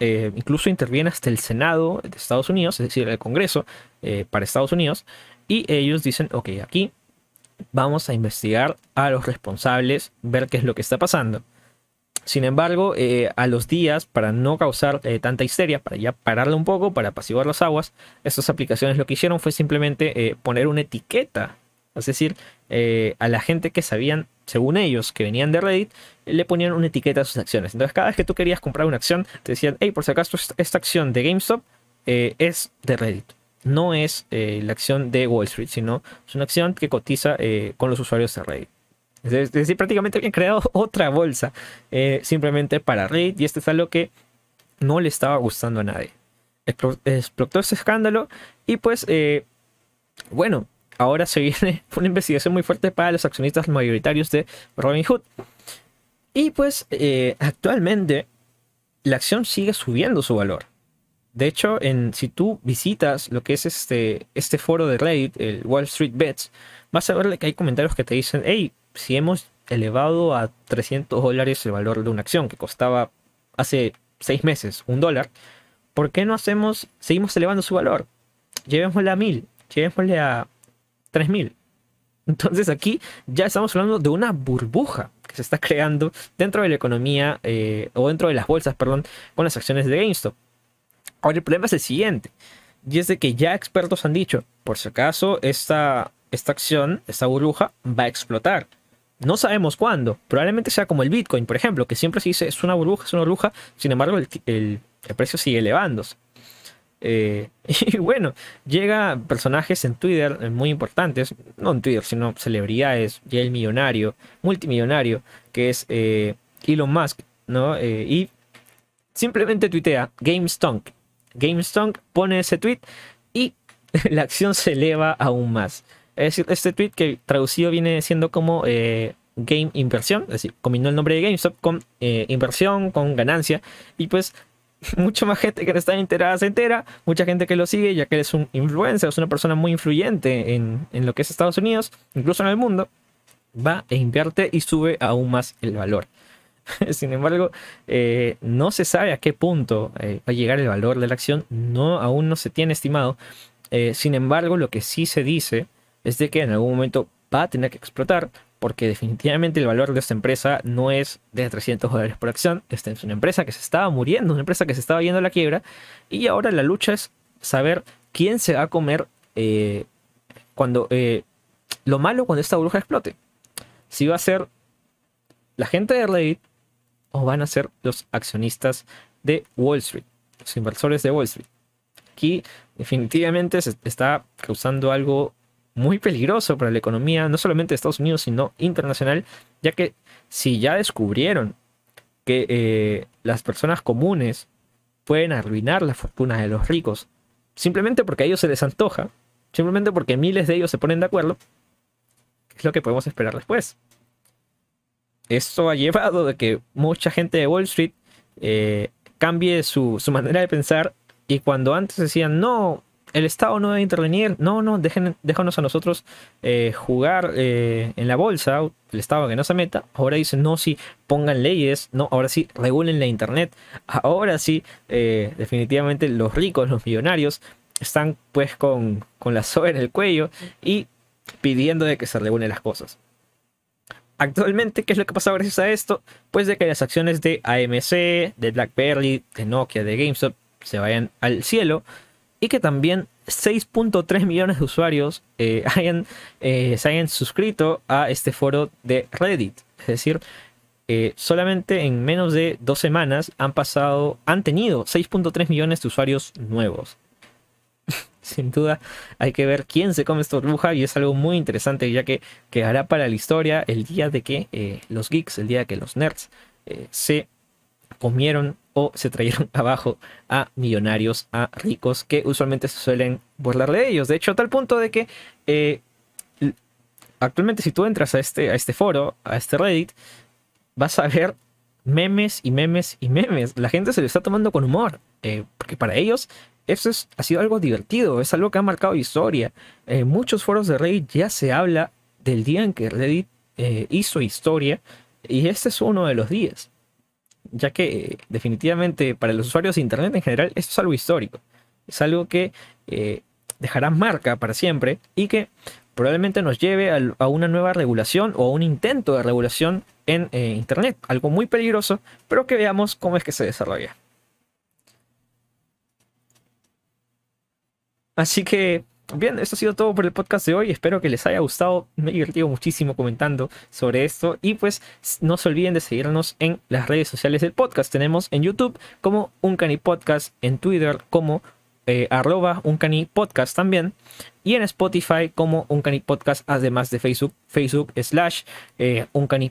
eh, incluso interviene hasta el Senado de Estados Unidos, es decir, el Congreso eh, para Estados Unidos, y ellos dicen, ok, aquí vamos a investigar a los responsables, ver qué es lo que está pasando. Sin embargo, a los días, para no causar tanta histeria, para ya pararle un poco, para apaciguar las aguas, estas aplicaciones lo que hicieron fue simplemente poner una etiqueta es decir, eh, a la gente que sabían, según ellos, que venían de Reddit, le ponían una etiqueta a sus acciones. Entonces, cada vez que tú querías comprar una acción, te decían, hey, por si acaso esta acción de GameStop eh, es de Reddit. No es eh, la acción de Wall Street, sino es una acción que cotiza con los usuarios de Reddit. Es decir, prácticamente habían creado [laughs] otra bolsa simplemente para Reddit y esto es algo que no le estaba gustando a nadie. Explotó ese escándalo y pues, bueno, ahora se viene [laughs] una investigación muy fuerte para los accionistas mayoritarios de Robinhood. Y pues eh, actualmente la acción sigue subiendo su valor. De hecho, si tú visitas lo que es este, este foro de Reddit, el Wall Street Bets, vas a ver que hay comentarios que te dicen, hey, si hemos elevado a 300 dólares el valor de una acción que costaba hace 6 meses un dólar, ¿por qué no hacemos, seguimos elevando su valor? Llevémosle a 1000, llevémosle a 3000. Entonces aquí ya estamos hablando de una burbuja que se está creando dentro de la economía eh, o dentro de las bolsas, perdón, con las acciones de GameStop. Ahora el problema es el siguiente, y es de que ya expertos han dicho, por si acaso esta, esta acción, esta burbuja va a explotar. No sabemos cuándo, probablemente sea como el Bitcoin, por ejemplo, que siempre se dice es una burbuja, es una burbuja, sin embargo el, el precio sigue elevándose. Eh, [laughs] y bueno, llega personajes en Twitter eh, muy importantes, no en Twitter, sino celebridades, ya el millonario, multimillonario, que es eh, Elon Musk, ¿no? y simplemente tuitea GameStonk. GameStonk pone ese tweet y [laughs] la acción se eleva aún más. Es decir, este tweet que traducido viene siendo como game inversión, es decir, combinó el nombre de GameStop con inversión, con ganancia, y pues [laughs] mucha más gente que está enterada se entera, mucha gente que lo sigue, ya que él es un influencer, es una persona muy influyente en, lo que es Estados Unidos, incluso en el mundo, va e invierte y sube aún más el valor. [laughs] Sin embargo, eh, no se sabe a qué punto eh, va a llegar el valor de la acción, no, aún no se tiene estimado. Eh, sin embargo, lo que sí se dice es de que en algún momento va a tener que explotar porque definitivamente el valor de esta empresa no es de 300 dólares por acción. Esta es una empresa que se estaba muriendo, una empresa que se estaba yendo a la quiebra. Y ahora la lucha es saber quién se va a comer eh, cuando... Eh, lo malo cuando esta bruja explote. Si va a ser la gente de Reddit o van a ser los accionistas de Wall Street, los inversores de Wall Street. Aquí definitivamente se está causando algo muy peligroso para la economía, no solamente de Estados Unidos, sino internacional, ya que si ya descubrieron que eh, las personas comunes pueden arruinar la fortuna de los ricos, simplemente porque a ellos se les antoja, simplemente porque miles de ellos se ponen de acuerdo, ¿qué es lo que podemos esperar después? Esto ha llevado a que mucha gente de Wall Street eh, cambie su, su manera de pensar y cuando antes decían, no, el Estado no debe intervenir, no, no, dejen, déjanos a nosotros eh, jugar eh, en la bolsa, el Estado que no se meta, ahora dicen, no, sí, pongan leyes, no, ahora sí, regulen la Internet, ahora sí, eh, definitivamente los ricos, los millonarios, están pues con, con la soga en el cuello y pidiendo de que se regulen las cosas. Actualmente, ¿qué es lo que pasa gracias a esto? Pues de que las acciones de AMC, de BlackBerry, de Nokia, de GameStop se vayan al cielo y que también 6.3 millones de usuarios eh, [laughs] hayan, eh, se hayan suscrito a este foro de Reddit. Es decir, eh, solamente en menos de dos semanas han pasado, han tenido 6.3 millones de usuarios nuevos. [laughs] Sin duda hay que ver quién se come esta burbuja y es algo muy interesante ya que quedará para la historia el día de que los geeks, el día de que los nerds se comieron o se trajeron [laughs] abajo a millonarios, a ricos, que usualmente se suelen burlar de ellos. De hecho, a tal punto de que eh, actualmente si tú entras a este, a este foro, a este Reddit, vas a ver memes y memes y memes. La gente se lo está tomando con humor, eh, porque para ellos eso es, ha sido algo divertido, es algo que ha marcado historia. En muchos foros de Reddit ya se habla del día en que Reddit eh, hizo historia y este es uno de los días ya que eh, definitivamente para los usuarios de Internet en general esto es algo histórico. Es algo que eh, dejará marca para siempre y que probablemente nos lleve a, una nueva regulación o a un intento de regulación en eh, Internet. Algo muy peligroso, pero que veamos cómo es que se desarrolla. Así que Bien, esto ha sido todo por el podcast de hoy. Espero que les haya gustado. Me he divertido muchísimo comentando sobre esto. Y pues no se olviden de seguirnos en las redes sociales del podcast. Tenemos en YouTube como Uncani Podcast, en Twitter como eh, arroba Uncani Podcast también. Y en Spotify como Uncani Podcast, además de Facebook, Facebook slash eh,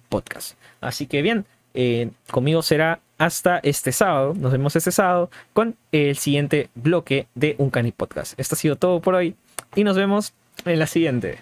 Podcast. Así que bien, eh, conmigo será hasta este sábado. Nos vemos este sábado con el siguiente bloque de Uncani Podcast. Esto ha sido todo por hoy y nos vemos en la siguiente.